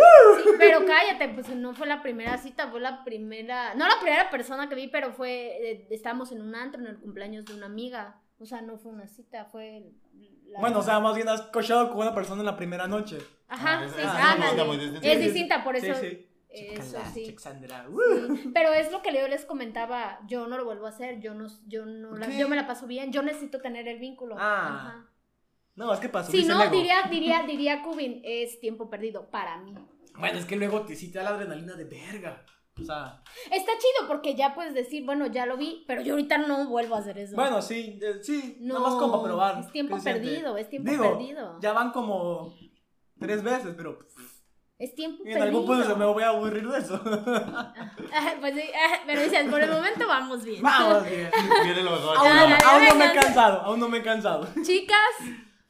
Sí, pero cállate, pues no fue la primera cita, fue la primera, no la primera persona que vi, pero fue, eh, estábamos en un antro en el cumpleaños de una amiga. O sea, no fue una cita, fue... la- Bueno, o sea, más bien has cochado con una persona en la primera noche. Ajá, Ah, es- sí, es distinta. Es distinta, por eso... Sí, sí. Eso sí. Sí, Pero es lo que yo les comentaba, yo no lo vuelvo a hacer, yo no, yo no, yo me la paso bien, yo necesito tener el vínculo. Ah, Ajá. No, es que pasó. Si no, diría, *laughs* diría, diría Cubin, es tiempo perdido para mí. Bueno, es que luego te, da la adrenalina de verga. O sea, Está chido porque ya puedes decir, bueno, ya lo vi, pero yo ahorita no vuelvo a hacer eso. bueno, sí, eh, sí. no, nada más como probar. Es tiempo siente. perdido, es tiempo Digo, perdido. Ya van como tres veces, pero Es tiempo en perdido. algún punto se me voy a aburrir de eso. Ah, pues sí, ah, pero dices, por el momento vamos bien. Vamos bien. Viene lo mejor. Aún, no, Dale, aún no me he cansado, aún no me he cansado. Chicas,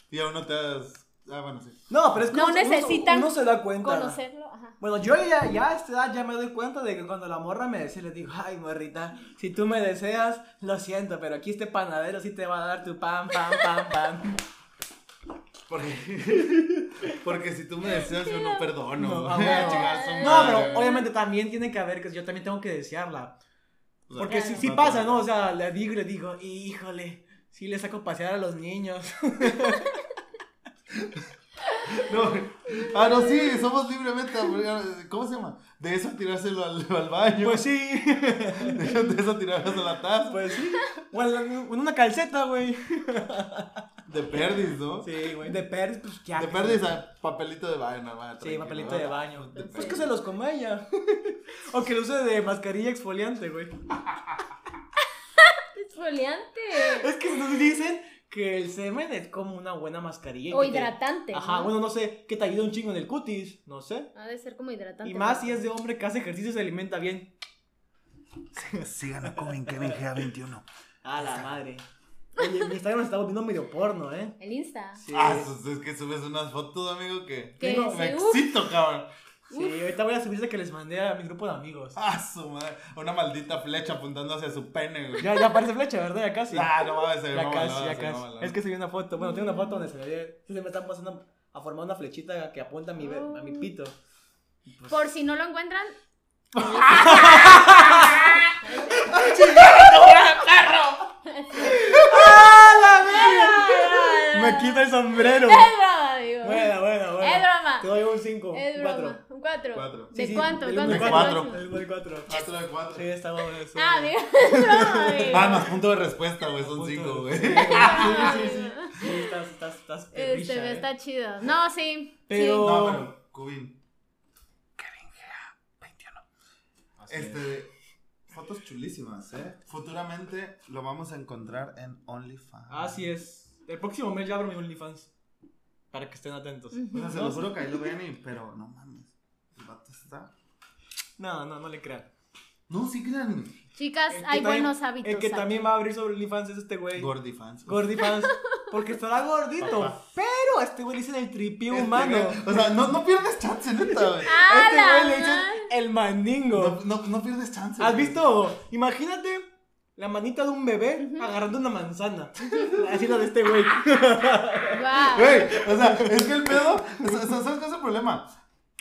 Y aún no te has. Ah, bueno, sí. No, pero es que No uno, necesitan uno se da cuenta. conocerlo, ajá. Bueno, yo ya, ya a esta edad ya me doy cuenta de que cuando la morra me desea, le digo, ay, morrita, si tú me deseas, lo siento, pero aquí este panadero sí te va a dar tu pan, pan, pan, pan. *laughs* Porque, porque si tú me deseas, yo no perdono. No, *laughs* No, pero obviamente también tiene que haber que yo también tengo que desearla. O sea, Porque si, si no, pasa, ¿no? O sea, le digo y le digo, híjole, sí le saco pasear a los niños. *laughs* No, ah, no, sí, somos libremente. ¿Cómo se llama? De eso tirárselo al, al baño. Pues sí, *laughs* De, eso tirárselo a la taza. pues sí. O en, en una calceta, güey. De perdis, ¿no? Sí, güey. De perdiz, pues ya. De perdis a papelito de baño, nomás. Sí, papelito ¿no? de baño. De Pues que perdis. se los coma ella. *laughs* o que lo use de mascarilla exfoliante, güey. *laughs* Exfoliante. Es que nos dicen que el semen es como una buena mascarilla. O te- hidratante. Ajá, ¿no? bueno, no sé, que te ayuda un chingo en el cutis, no sé. Ha de ser como hidratante. Y más si es de hombre que hace ejercicio y se alimenta bien. Sigan a Kevin, Kevin GA21. A la madre. Oye, mi Instagram se está volviendo medio porno, ¿eh? El Insta. Sí. Ah, es que subes unas fotos, amigo, que. Que Digo, Me uf, excito, cabrón. Sí, ahorita voy a subir esa que les mandé a mi grupo de amigos. Ah, su madre. Una maldita flecha apuntando hacia su pene, güey. Ya, ya parece flecha, ¿verdad? Ya casi. Ah, no mames, se ve ya casi, ya se casi. Es que subí una foto. Bueno, tengo una foto donde se me ve. Se me están pasando a formar una flechita que apunta a mi, a mi pito. Y pues- Por si no lo encuentran. *laughs* *laughs* Me quita el sombrero. Es broma, amigo. Buena, buena, buena. Es broma. Te doy un 5. Es Un broma. 4. Un 4. Cuatro. ¿De cuánto? ¿Cuánto? de fue el cuatro. próximo? El de 4. Cuatro de cuatro. Sí, está bueno eso. Ah, amigo. *laughs* Es broma, amigo. Ah, más punto de respuesta, güey. Son Punto. cinco, güey. Sí, sí, sí. Sí, estás, estás, estás Este, ¿eh? está chido. No, sí. Pero- No, pero, Cubin. Así es. Este. Fotos chulísimas, ¿eh? Futuramente lo vamos a encontrar en OnlyFans. Así es. El próximo mes ya abro mi OnlyFans. Para que estén atentos. O sea, se lo juro que ahí lo ven y. Pero no mames. El vato está. No, no, no le crean. No, sí, créanme. Chicas, El que hay también- buenos hábitos. El que aquí. también va a abrir sobre OnlyFans es este güey. Gordy fans. Gordy fans. *laughs* Porque estará gordito. Papá. Pero a este güey le dicen el tripié Este humano. güey- O sea, no, no pierdes chance, neta, güey. *laughs* ¡Ah, A este la güey le dicen madre! el mandingo. No, no, no pierdes chance. ¿Has güey. visto? Imagínate la manita de un bebé agarrando una manzana. Así la de este güey. Güey, o sea, es que el pedo. o sea, ¿Sabes qué es el problema?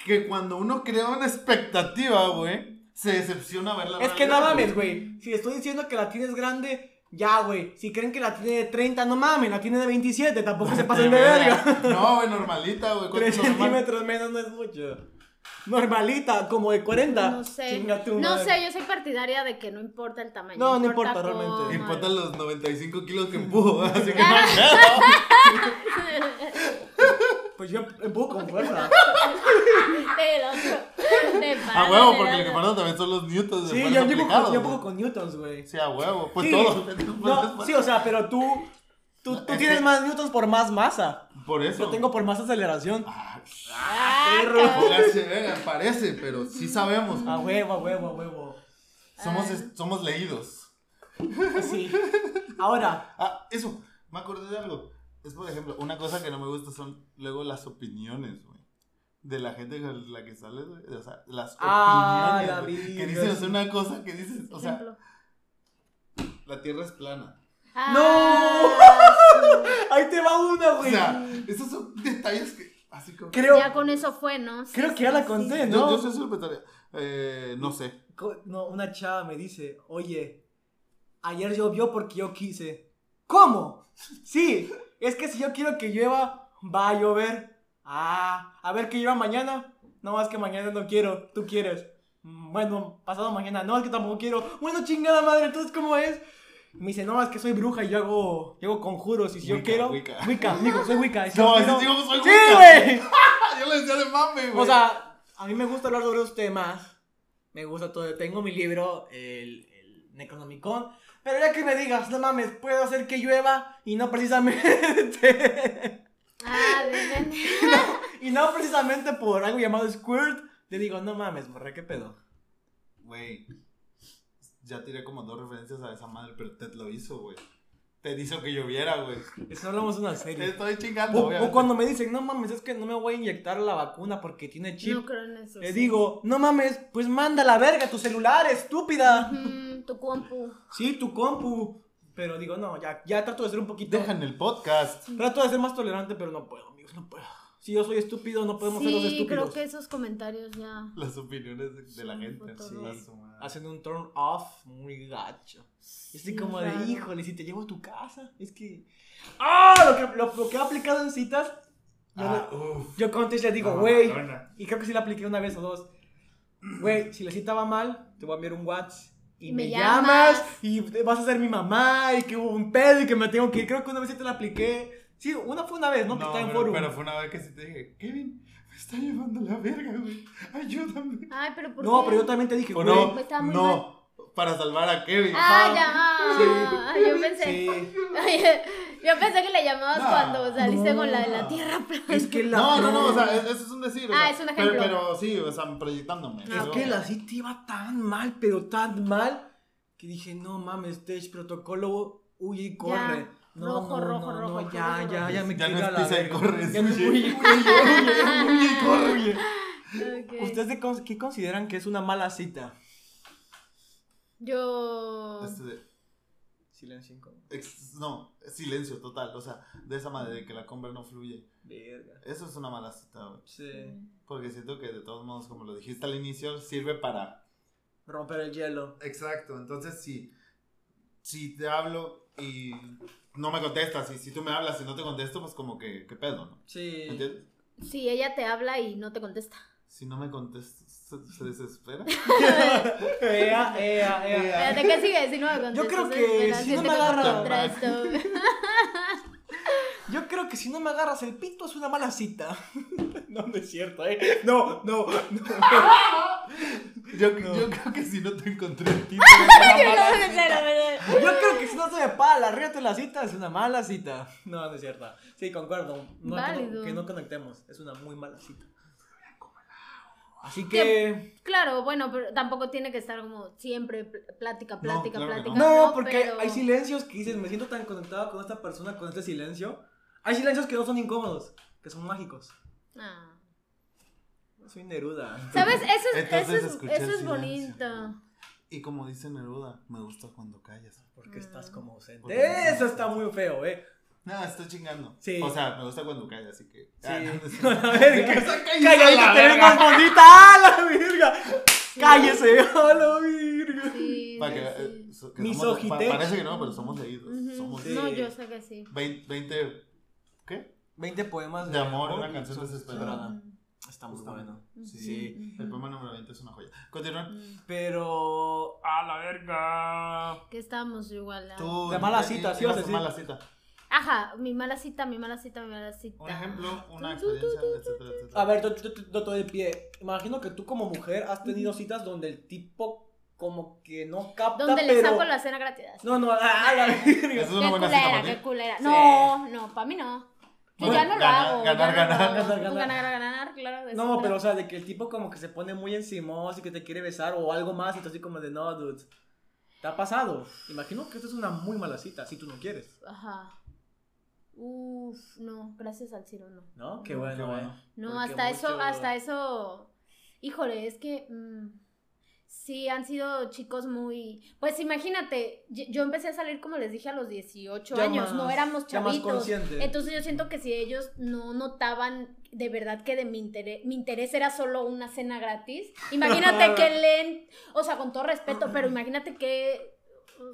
Que cuando uno crea una expectativa, güey, se decepciona verla. Es que no mames, güey. Si estoy diciendo que la tienes grande, ya, güey. Si creen que la tiene de 30, no mames, la tiene de 27. Tampoco se pasen de verga. No, güey, normalita, güey. ¿cuánto 3 es lo normal? centímetros menos no es mucho. Normalita, como de 40. No sé. No sé, yo soy partidaria de que no importa el tamaño. No, no importa realmente. Importan los 95 kilos que empujo, *laughs* así que Ah. no *laughs* Pues yo empujo con fuerza. A huevo, porque lo que importa también son los newtons Sí, yo, empujo, yo empujo con newtons, güey. Sí, a huevo. Pues Sí. todo. *laughs* No, sí, o sea, pero tú. Tú, tú Es tienes que- más newtons por más masa. Por eso. Yo tengo por más aceleración. Ah, Ah, perro. parece, pero sí sabemos. A huevo, a huevo, a huevo. Somos, Ah. somos leídos. Sí. Ahora, Ah, eso, me acordé de algo. Es por ejemplo, una cosa que no me gusta son luego las opiniones, güey. De la gente con la que sales, güey. O sea, las Ah, opiniones. la que sea, una cosa que dices, o sea, la tierra es plana. Ah, ¡No! ahí te va una, O güey. sea, esos son detalles que. Así como. Creo, Ya con eso fue, ¿no? Sí, creo sí, que ya la conté, Yo, ¿no? yo soy secretaria. Eh, no sé. No, una chava me dice, oye, ayer llovió porque yo quise. ¿Cómo? Sí, es que si yo quiero que llueva, va a llover. Ah, a ver qué llueva mañana. No más que mañana no quiero, tú quieres. "Mm, Bueno, pasado mañana, no, es que tampoco quiero. Bueno, chingada madre, entonces, ¿cómo es? Me dice, no, es que soy bruja y yo hago, yo hago conjuros y si yo quiero... Wicca. Wicca, *laughs* digo, soy Wicca. y si No, yo quiero- digo, soy ¡Sí, Wicca. güey! *laughs* Yo le decía de mame, güey. O sea, a mí me gusta hablar sobre los temas. Me gusta todo. Tengo mi libro, el, el Necronomicon. Pero ya que me digas, no mames, puedo hacer que llueva y no precisamente. *laughs* Ah, ven. y no precisamente por algo llamado Squirt. Le digo, no mames, morre, ¿qué pedo? Güey. Ya tiré como dos referencias a esa madre, pero Ted lo hizo, güey. Ted hizo que lloviera, güey. Eso hablamos de una Te serie. estoy chingando, O, o cuando me dicen, no mames, es que no me voy a inyectar la vacuna porque tiene chip. No creo en eso. Le sí. digo, no mames, pues manda a la verga tu celular, estúpida. Tu compu. Sí, tu compu. Pero digo, no, ya, ya trato de ser un poquito. Dejan el podcast. Trato de ser más tolerante, pero no puedo, amigos, no puedo. Si yo soy estúpido, no podemos ser los Sí, estúpidos. creo que esos comentarios ya. Las opiniones de, de la Sí, gente. Sí. Sí. Hacen un turn off muy gacho. Y estoy Sí, como raro. de, híjole, si te llevo a tu casa. Es que. ¡Ah! Lo que, lo, lo que he aplicado en citas. Yo, Ah, le- yo con Tish le digo, Ah, güey. Y creo que sí la apliqué una vez o dos. Güey, si la cita va mal, te voy a enviar un WhatsApp. Y me, Me llamas, llamas. y vas a ser mi mamá y que hubo un pedo y que me tengo que ir. Creo que una vez sí te la apliqué. Sí, una fue una vez, ¿no? que estaba en pero, forum. pero fue una vez que sí te dije, Kevin, me está llevando la verga, güey. Ayúdame. Ay, pero ¿por No, qué? pero yo también te dije, güey. no, Está muy no, para salvar a Kevin. Ah, ya. Ay, yo pensé. Sí. Yo pensé que le llamabas cuando saliste no. con la de la tierra plana. Es que la. No, no, no, o sea, es- eso es un decir. o Ah, sea, es un pero- ejemplo. Pero, sí, o sea, proyectándome. Ah, Es Pero- que la cita iba tan mal, pero tan mal, que dije, no mames, stage protocolo, huye y corre. No, Rojo, no, rojo, no, rojo, ya, rojo, ya, ya me Ya no es pisa y corre, es Ya huye. huye, huye, y corre, huye. ¿Ustedes de cons- qué consideran que es una mala cita? Yo. Este de- Silencio incómodo. no, es silencio total. O sea, de esa manera de que la compra no fluye. Verga. Eso es una mala cita, güey. Sí. Porque siento que de todos modos, como lo dijiste al inicio, sirve para. Romper el hielo. Exacto. Entonces, si, si te hablo y no me contestas, y si tú me hablas y no te contesto, pues como que, ¿qué pedo, no? Sí. ¿Entiendes? Si ella te habla y no te contesta. Si no me contestas, se, se desespera. *laughs* Ea, ea, ea. Espérate, ¿qué sigue? Si no me contestas. Yo creo que si no te me agarra- contra esto. *laughs* Yo creo que si no me agarras el pito es una mala cita. *laughs* No, no es cierto, ¿eh? No, no, no. Yo, No. yo creo que si no te encontré el *laughs* tipo, Yo creo que si no se me para la ríete la cita es una mala cita. No, no es cierto. Sí, concuerdo. No, que, no, Válido. que no conectemos. Es una muy mala cita. Así que. Claro, bueno, pero tampoco tiene que estar como siempre pl- plática, plática, claro plática. No, porque Pero- hay silencios que dices, me siento tan conectado con esta persona, con este silencio. Hay silencios que no son incómodos, que son mágicos. Ah. Soy Neruda. ¿Sabes? Eso es, Entonces eso es, eso es bonito. Y como dice Neruda, me gusta cuando callas. Porque estás Mm. como ausente. Porque- Eso está muy feo, eh. No, estoy chingando. Sí. O sea, me gusta cuando callas, así que. Sí. Ah, no, no es *laughs* *laughs* A ver, que- Calladita te ves más bonita. ¡Ah, la virga! Cállese, *laughs* ¡ah, la virga! Sí, Para que, sí. eh, que somos- ojitech. pa- Parece que no, pero somos leídos. Somos Sí. No, yo sé que sí. 20, 20 ¿Qué? 20 poemas De amor, una y canción desesperada. Está muy bueno. Sí. Sí. El poema número 20 es una joya. Continúa. mm. Pero. ¡A la verga! Que estamos igual. ah. Tú. De mala cita, sí vas a decir. mala cita. Ajá, mi mala cita, mi mala cita, mi mala cita. Un ejemplo, una experiencia, etcétera, etcétera. A ver, to- to- to- to- de pie. Imagino que tú como mujer has tenido citas donde el tipo como que no capta, Donde le pero... saco la cena gratis. No, no, ¡ah, la *laughs* Esa verga! es Qué una buena cita culera, para ti. qué culera. Sí. No, no, para mí no. Bueno, ya no lo ganar, hago. ganar, ganar, ganar, ganar. Ganar, ganar, ganar, claro. No, pero o sea, de que el tipo como que se pone muy encimoso y que te quiere besar o algo más y tú así como de no, dude. ¿Te ha pasado? Imagino que esto es una muy mala cita si tú no quieres, Ajá. Uf, no, gracias al Ciro no. ¿no? Qué bueno, Qué bueno. eh. No, Porque hasta eso, hasta eso. Híjole, es que. mm, Sí, han sido chicos muy... Pues imagínate, yo empecé a salir, como les dije, a los 18 Ya años, más- no éramos chavitos. Entonces yo siento que si ellos no notaban de verdad que de mi interés, mi interés era solo una cena gratis, *laughs* imagínate que leen, o sea, con todo respeto, pero *laughs* imagínate que...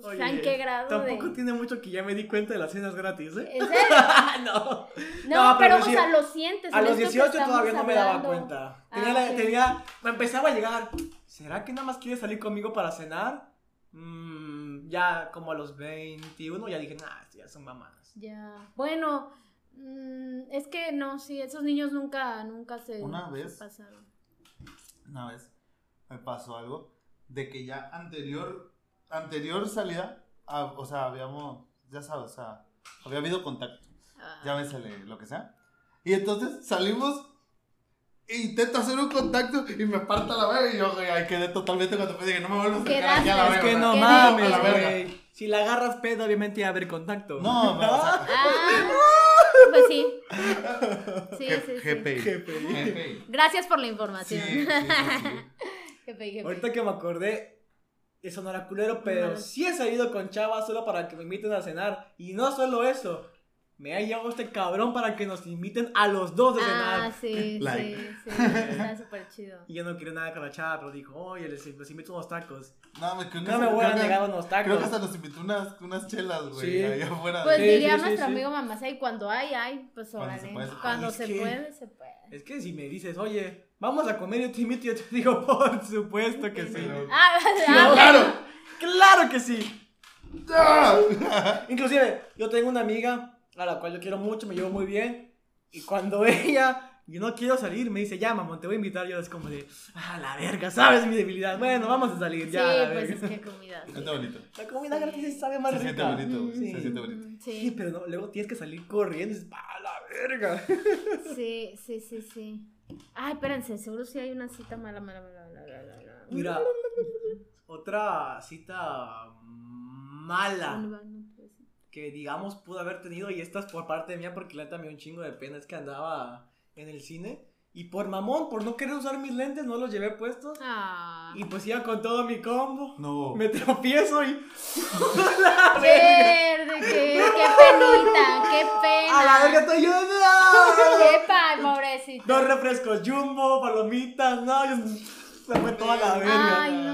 O sea, ¿en Oye, qué grado Tampoco de...? tiene mucho que ya me di cuenta de las cenas gratis, ¿eh? ¿En serio? *laughs* no. No, No, pero, pero o sea, lo sientes. A los esto que 18 estamos todavía no me daba cuenta. Tenía, Ah, la- ok. tenía- me empezaba a llegar. ¿Será que nada más quiere salir conmigo para cenar? Mm, ya como a los 21 ya dije, nah, ya son mamadas. Ya. Bueno, mm, es que no, sí, esos niños nunca, nunca se, Una se vez. pasaron. Una vez me pasó algo de que ya anterior, anterior salida, ah, o sea, habíamos, ya sabes, o sea, había habido contacto, Ah. llámesele lo que sea. Y entonces salimos intento hacer un contacto y me parta la verga y yo güey, ahí quedé totalmente cuando me dije, no me vuelvo a acercar aquí a la verga. Es que no ¿Qué mames, güey. Si la agarras pedo, obviamente va a haber contacto. No, me, o sea, Ah, pues sí. Sí, sí, sí. GPI. GPI. Gracias por la información. sí, sí, sí. GPI, *laughs* GPI. Ahorita que me acordé, eso no era culero, pero No. sí he salido con chavas solo para que me inviten a cenar. Y no solo eso, me ha llegado este cabrón para que nos inviten a los dos de cenar. Ah, sí, *laughs* Like. sí, sí. Está *laughs* súper chido. Y yo no quería nada con la chava, pero dijo, oye, les, les invito unos tacos. No, me, creo que No me voy a negar unos tacos. Creo que hasta nos invitó unas, unas chelas, güey, Sí. ahí afuera. Pues Sí, diría sí, sí, nuestro sí. amigo Mamacé, cuando hay, hay, pues Cuando órale. puede, se puede. Cuando Ay, se que- puede, se puede. Es que si me dices, oye, vamos a comer, yo te invito, yo te *laughs* digo, por supuesto que sí. Pero- Ah, Sí, ah, ¡Claro! ¡Claro que sí! ¡Ah! Inclusive, yo tengo una amiga a la cual yo quiero mucho, me llevo muy bien. Y cuando *laughs* ella, yo no quiero salir, me dice, ya, mamón, te voy a invitar. Yo es como de, ah, la verga, sabes mi debilidad. Bueno, vamos a salir, Sí, ya. la pues verga. es que comida. sí. Está bonito. La comida gratis sí sabe más Se siente bonito, Sí. se siente bonito. Sí, Sí, pero no, luego tienes que salir corriendo y dices, ¡ah, la verga! *laughs* sí, sí, sí, sí. Ay, espérense, seguro sí hay una cita mala, mala, mala, mala, mala, mala. Mira, otra cita mala. No, no, no, pues, que digamos pudo haber tenido y esta es por parte mía porque la neta me dio un chingo de pena es que andaba en el cine y por mamón, por no querer usar mis lentes no los llevé puestos Ah. y pues iba con todo mi combo. No. Me tropiezo y *laughs* Verde, qué, qué penita, qué pena. a la verga estoy yo. ¡no! Qué pa, pobrecito. Dos refrescos jumbo, palomitas, no, yo- se fue toda la verga. Ay, no.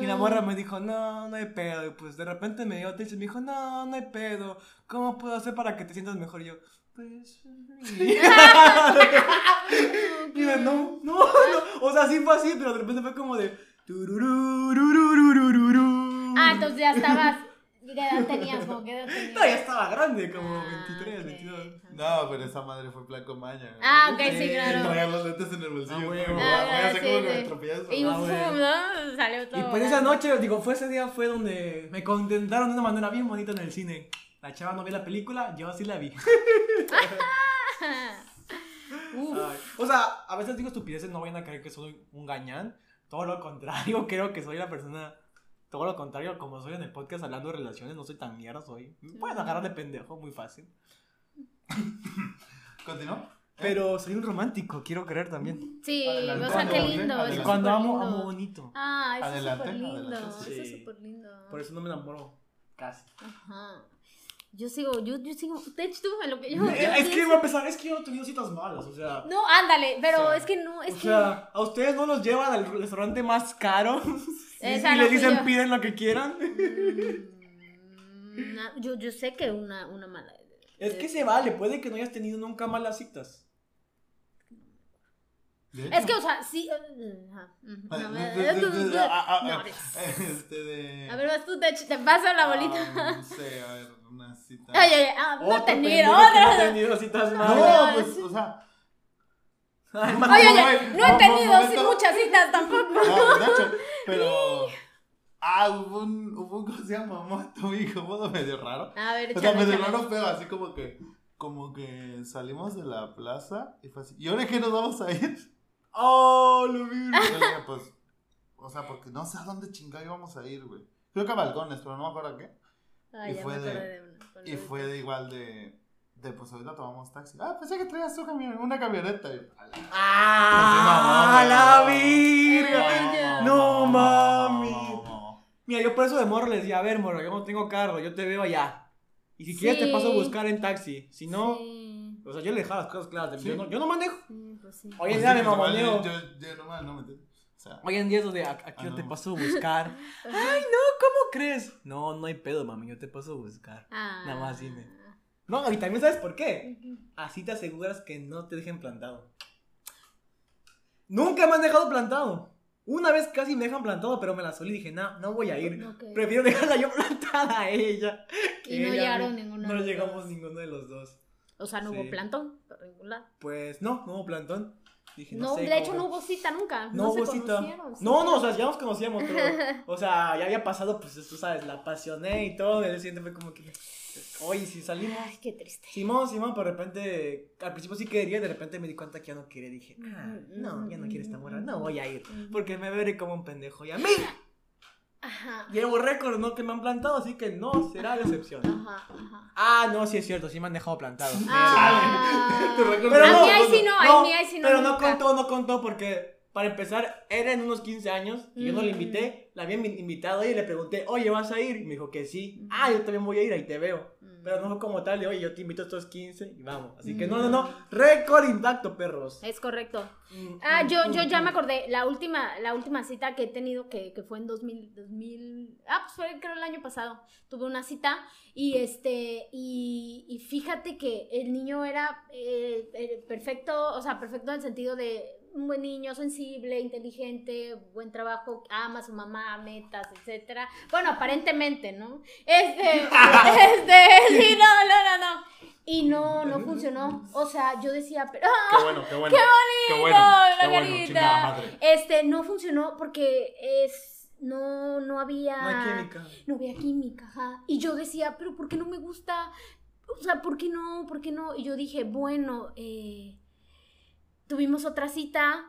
Y la morra me dijo, no, no hay pedo. Y pues de repente me dio triste y me dijo, no, no hay pedo. ¿Cómo puedo hacer para que te sientas mejor? Y yo, pues. Mira, *laughs* no, no, no. O sea, sí fue así, pero de repente fue como de. Ah, entonces ya estabas ¿Qué edad tenías? ¿Cómo qué edad tenías? No, ya estaba grande, como Ah, 23, ok. 22. No, pero esa madre fue plan con maña. Ah, ok, sí, Sí, claro. Traía los lentes en el bolsillo. Ah, güey. Ah, sí, como que me sí. tropiezo. Y Ah. ¿no? Salió todo. Y pues esa noche, digo, fue ese día fue donde me contentaron de una manera bien bonita en el cine. La chava no vio la película, yo sí la vi. *laughs* Ay, o sea, a veces digo estupideces, no vayan a creer que soy un gañán. Todo lo contrario, *laughs* creo que soy la persona. Todo lo contrario, como soy en el podcast hablando de relaciones, no soy tan mierda, soy. Me pueden agarrar de pendejo muy fácil. *laughs* ¿Continuó? Pero soy un romántico, quiero creer también. Sí, Adelante. o sea, qué Cuando- lindo. adelante. Cuando amo, amo bonito. Ah, eso Adelante, es súper lindo. adelante. Eso es Sí. súper lindo. Por eso no me enamoro casi. Ajá. Yo sigo, yo, yo sigo. De hecho, tú, en lo que yo. yo es que iba a empezar, es que yo no he tenido citas malas, o sea. No, ándale, pero O sea, es que no, es o que. sea, a ustedes no los llevan al restaurante más caro *laughs* y, y les dicen yo. piden lo que quieran. Mm, yo, yo sé que una, una mala. Es que se vale, puede que no hayas tenido nunca malas citas. Es que, o sea, sí. Ah, ah, ah, *laughs* ah. A ver, vas tú, te, te paso la bolita. Ah, No *laughs* sé, a ver, una cita. Ay, ay, ay, ah, no he tenido, que no otra. tenido citas No, pues, o sea. Ay, no, ma- Oye, oye, no he tenido muchas citas tampoco. No, hecho, *laughs* pero. Ah, hubo un. Hubo un. ¿Cómo se llama? Momento muy incómodo, medio raro. A ver, O sea, medio raro, feo, así como que. Como que salimos de la plaza y fue así. ¿Y ahora qué nos vamos a ir? Oh, lo vi. Y yo le dije, pues. O sea, porque no sé a dónde chingado íbamos a ir, güey. Creo que a balcones, pero no me acuerdo a qué. Ay, y ya fue me de- una. Y fue de- igual de. De pues ahorita tomamos taxi. Ah, pensé que traías tu camión, una camioneta. Y, a la- ¡Ah! ¡La mamá, virga! Ay, ya. No, ma. Mira, yo por eso de morro les decía, a ver, morro, yo no tengo carro, yo te veo allá. Y si quieres te paso a buscar en taxi. Si no, Sí, o sea, yo le dejaba las cosas claras. de- Sí. Yo, no, yo no manejo. sí, pues sí. Hoy en Pues día me pues, igual mamoneo. Yo, yo, yo nomás no me entiendo. O sea, Hoy en día eso de "A- aquí Ah, yo te no. paso a buscar. *laughs* Ay, no, ¿cómo crees? No, no hay pedo, mami, yo te paso a buscar. Ah. Nada más dime. No, y también sabes por qué. Así te aseguras que no te dejen plantado. Nunca me han dejado plantado. Una vez casi me dejan plantado, pero me la solí y dije, no, no voy a ir. Prefiero *laughs* dejarla yo plantada a ella. Y no ella llegaron ninguno No de los llegamos dos. ninguno de los dos. O sea, no Sí. hubo plantón por ningún lado. Pues no, no hubo plantón. Dije, no, No, sé de cómo hecho no hubo cita nunca. No, No, hubo se cita. conocieron. sí. No, no, o sea, ya nos conocíamos, pero. *laughs* O sea, ya había pasado, pues tú sabes, la apasioné y todo. Y el siguiente fue como que. Oye, si salimos. Ay, qué triste. Simón, Simón, pero de repente. Al principio sí quería, de repente me di cuenta que ya no quería. Dije, ah, no, ya no quiere esta morra, no voy a ir. Porque me veré como un pendejo. Y a mí, Ajá. llevo récord, ¿no? Que me han plantado, así que no será la excepción. Ajá, ajá. Ah, no, sí es cierto, sí me han dejado plantado. Ah. *laughs* Pero a mí ahí sí no, a mí ahí sí no. Pero no contó, no contó porque, para empezar, era en unos 15 años y yo no le Mm. invité, la había invi- invitado y le pregunté, oye, ¿vas a ir? Y me dijo que sí. Ah, yo también voy a ir, ahí te veo. Pero no fue como tal de, oye, yo te invito a estos 15 y vamos. Así que no, no, no, récord intacto, perros. Es correcto. Mm, Ah, mm, yo, mm, yo ya me acordé, la última, la última cita que he tenido, que, que fue en 2000, 2000, ah, pues fue creo el año pasado, tuve una cita y este, y, y fíjate que el niño era eh, eh, perfecto, o sea, perfecto en el sentido de un buen niño, sensible, inteligente, buen trabajo, ama a su mamá, metas, etcétera. Bueno, aparentemente, ¿no? Este, *laughs* este, sí, no, no, no, no. Y no, no funcionó. O sea, yo decía, pero, Qué bueno, qué bueno. ¡Qué Qué bueno, la qué bueno, carita! Este, no funcionó porque es. No, no había. No hay química. No había química, ajá. Y yo decía, pero ¿por qué no me gusta? O sea, ¿por qué no? ¿Por qué no? Y yo dije, bueno, eh, tuvimos otra cita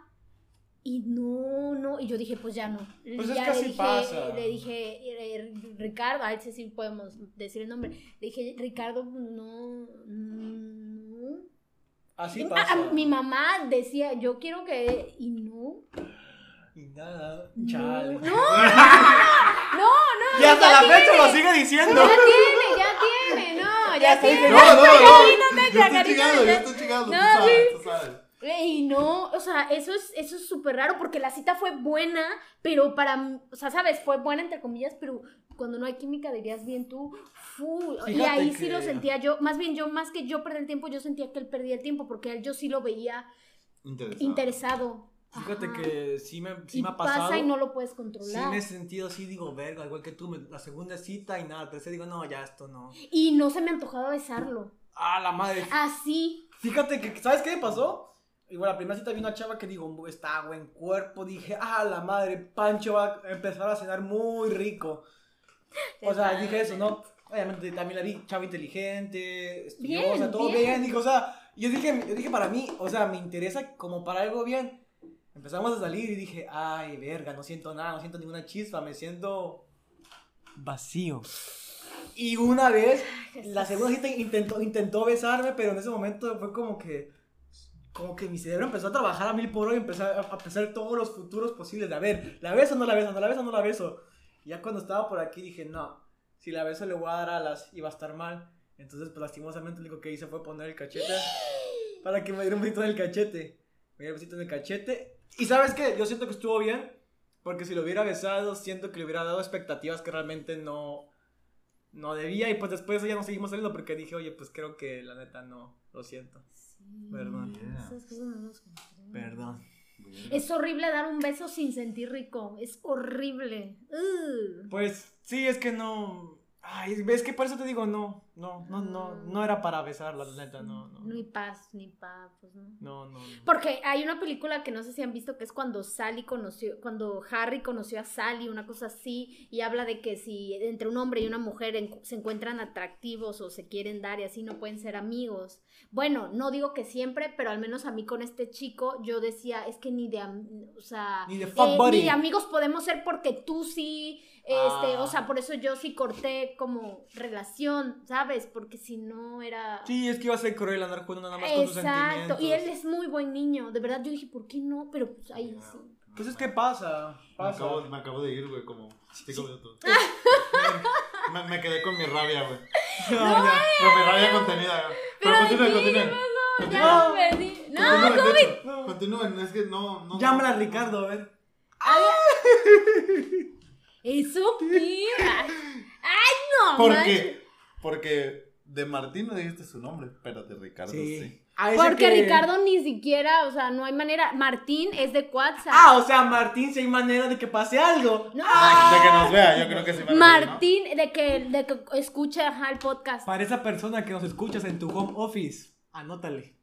y no, no. Y yo dije, pues ya no. Pues es ya que le así dije, pasa. Le dije, eh, Ricardo, a ese sí podemos decir el nombre. Le dije, Ricardo, no, no. Así pasa. *laughs* mi mamá decía, yo quiero que... Y no. Y nada, chale. *laughs* no, no, no. Y hasta la fecha tiene, lo sigue diciendo. Ya tiene, ya tiene, no, ya, Ya tiene. No, no, no. Yo estoy carita, chingado, yo estoy chingado. Tú No, sabes, tú sabes. Y no, o sea, eso es eso es súper raro porque la cita fue buena, pero para, o sea, sabes, fue buena entre comillas, pero cuando no hay química dirías bien tú, fu, y ahí sí que- lo sentía yo, más bien yo, más que yo perder el tiempo, yo sentía que él perdía el tiempo porque él yo sí lo veía Interesante. interesado. Fíjate Ajá. que sí me, sí y me ha pasado. pasa y no lo puedes Sí controlar. me he sentido así, digo, verga, igual que tú, me- la segunda cita y nada, la tercera digo, no, ya esto no. Y no se me antojaba besarlo. Ah, la madre. Así. Fíjate que, ¿sabes qué me pasó? Igual, la primera cita vi una chava que digo, está buen cuerpo, dije, ah, la madre, Pancho va a empezar a cenar muy rico. *laughs* O sea, dije eso, ¿no? Obviamente también la vi chava inteligente, estudiosa, Bien, todo bien. bien. O sea, yo dije, yo dije para mí, o sea, me interesa como para algo bien. Empezamos a salir y dije, ay, verga, no siento nada, no siento ninguna chispa, me siento vacío. Y una vez, *laughs* la segunda cita intentó, intentó besarme, pero en ese momento fue como que, como que mi cerebro empezó a trabajar a mil por hora y empezó a, a pensar todos los futuros posibles. De, a ver, ¿la beso o no la beso? ¿No la beso o no la beso? Y ya cuando estaba por aquí dije, no, si la beso le voy a dar alas y va a estar mal. Entonces, pues lastimosamente lo único que hice fue poner el cachete *gasps* para que me diera un besito en el cachete. Me diera un besito en el cachete. Y sabes qué, yo siento que estuvo bien, porque si lo hubiera besado, siento que le hubiera dado expectativas que realmente no, no debía. Y pues después ya no seguimos saliendo porque dije, oye, pues creo que la neta no, lo siento. Perdón. Esas cosas no las comprendo. Perdón. Es horrible dar un beso sin sentir rico. Es horrible. Pues sí, es que no. Ay, es que por eso te digo, no, no, no, no, no era para besarla, la neta, no, no. Ni paz, ni paz, pues no. No, no. no. Porque hay una película que no sé si han visto que es cuando Sally conoció, cuando Harry conoció a Sally, una cosa así, y habla de que si entre un hombre y una mujer en- se encuentran atractivos o se quieren dar y así no pueden ser amigos. Bueno, no digo que siempre, pero al menos a mí con este chico yo decía, es que ni de, o sea, Ni de eh, ni de amigos podemos ser porque tú sí, este, Ah. o sea, por eso yo sí corté como relación, ¿sabes? Porque si no era... Sí, es que iba a ser cruel andar jugando nada más con tus Exacto, sentimientos. y él es muy buen niño, de verdad yo dije, ¿por qué no? Pero pues ahí sí. Pues es que pasa, Me pasa. acabo, me acabo de ir, güey, como cinco minutos. *laughs* me, me quedé con mi rabia, güey. *laughs* No, ya. Con mi rabia contenida, güey. Pero Pero continúen, ¿de continúen. Me perdí. No, Continúen, ¿cómo de hecho, Continúen, es que no. no Llámala a Ricardo, a ver. *laughs* ¿Eso qué? Ay, ay, no. Porque, porque de Martín no dijiste su nombre, pero de Ricardo sí. Porque que- Ricardo ni siquiera, o sea, no hay manera. Martín es de WhatsApp. Ah, o sea, Martín, si hay manera de que pase algo. No. Ah, De que nos vea, yo creo que sí. Martín, de que, de que escuche ajá, el podcast. Para esa persona que nos escuchas en tu home office, anótale.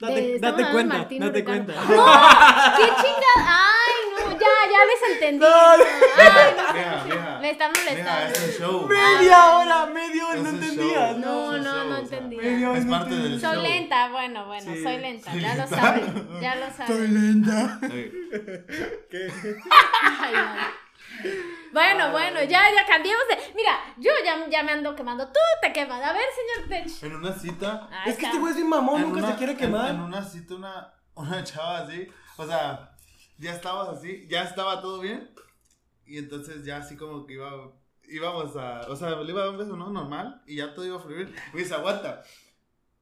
Date, De- cuenta, Martín date Ricardo. cuenta. ¡No! ¡Qué chingada! ¡Ay, *laughs* no! Ya, ya les entendí. No, Ay, no. Vieja. Me están molestando. es un show. Media hora, media hora, no entendías. show. No, no, show, no o sea, entendía. Media hora Es no parte del entendía. Soy show. lenta, bueno, bueno, Sí. soy lenta, Soy ya lo lenta. saben, ya lo Soy saben. lenta. Sí. ¿Qué? Ay, no. Bueno, bueno, ya, ya cambiemos de. Mira, yo ya, ya me ando quemando. Tú te quemas. A ver, señor Tech. En una cita. Ahí Es que este güey es bien mamón, en nunca una- se quiere en- quemar. En, una cita, una, una chava así. O sea, ya estabas así, ya estaba todo bien. Y entonces ya así como que iba, íbamos a. O sea, le iba a dar un beso, ¿no? Normal. Y ya todo iba a fluir. Y dice, aguanta.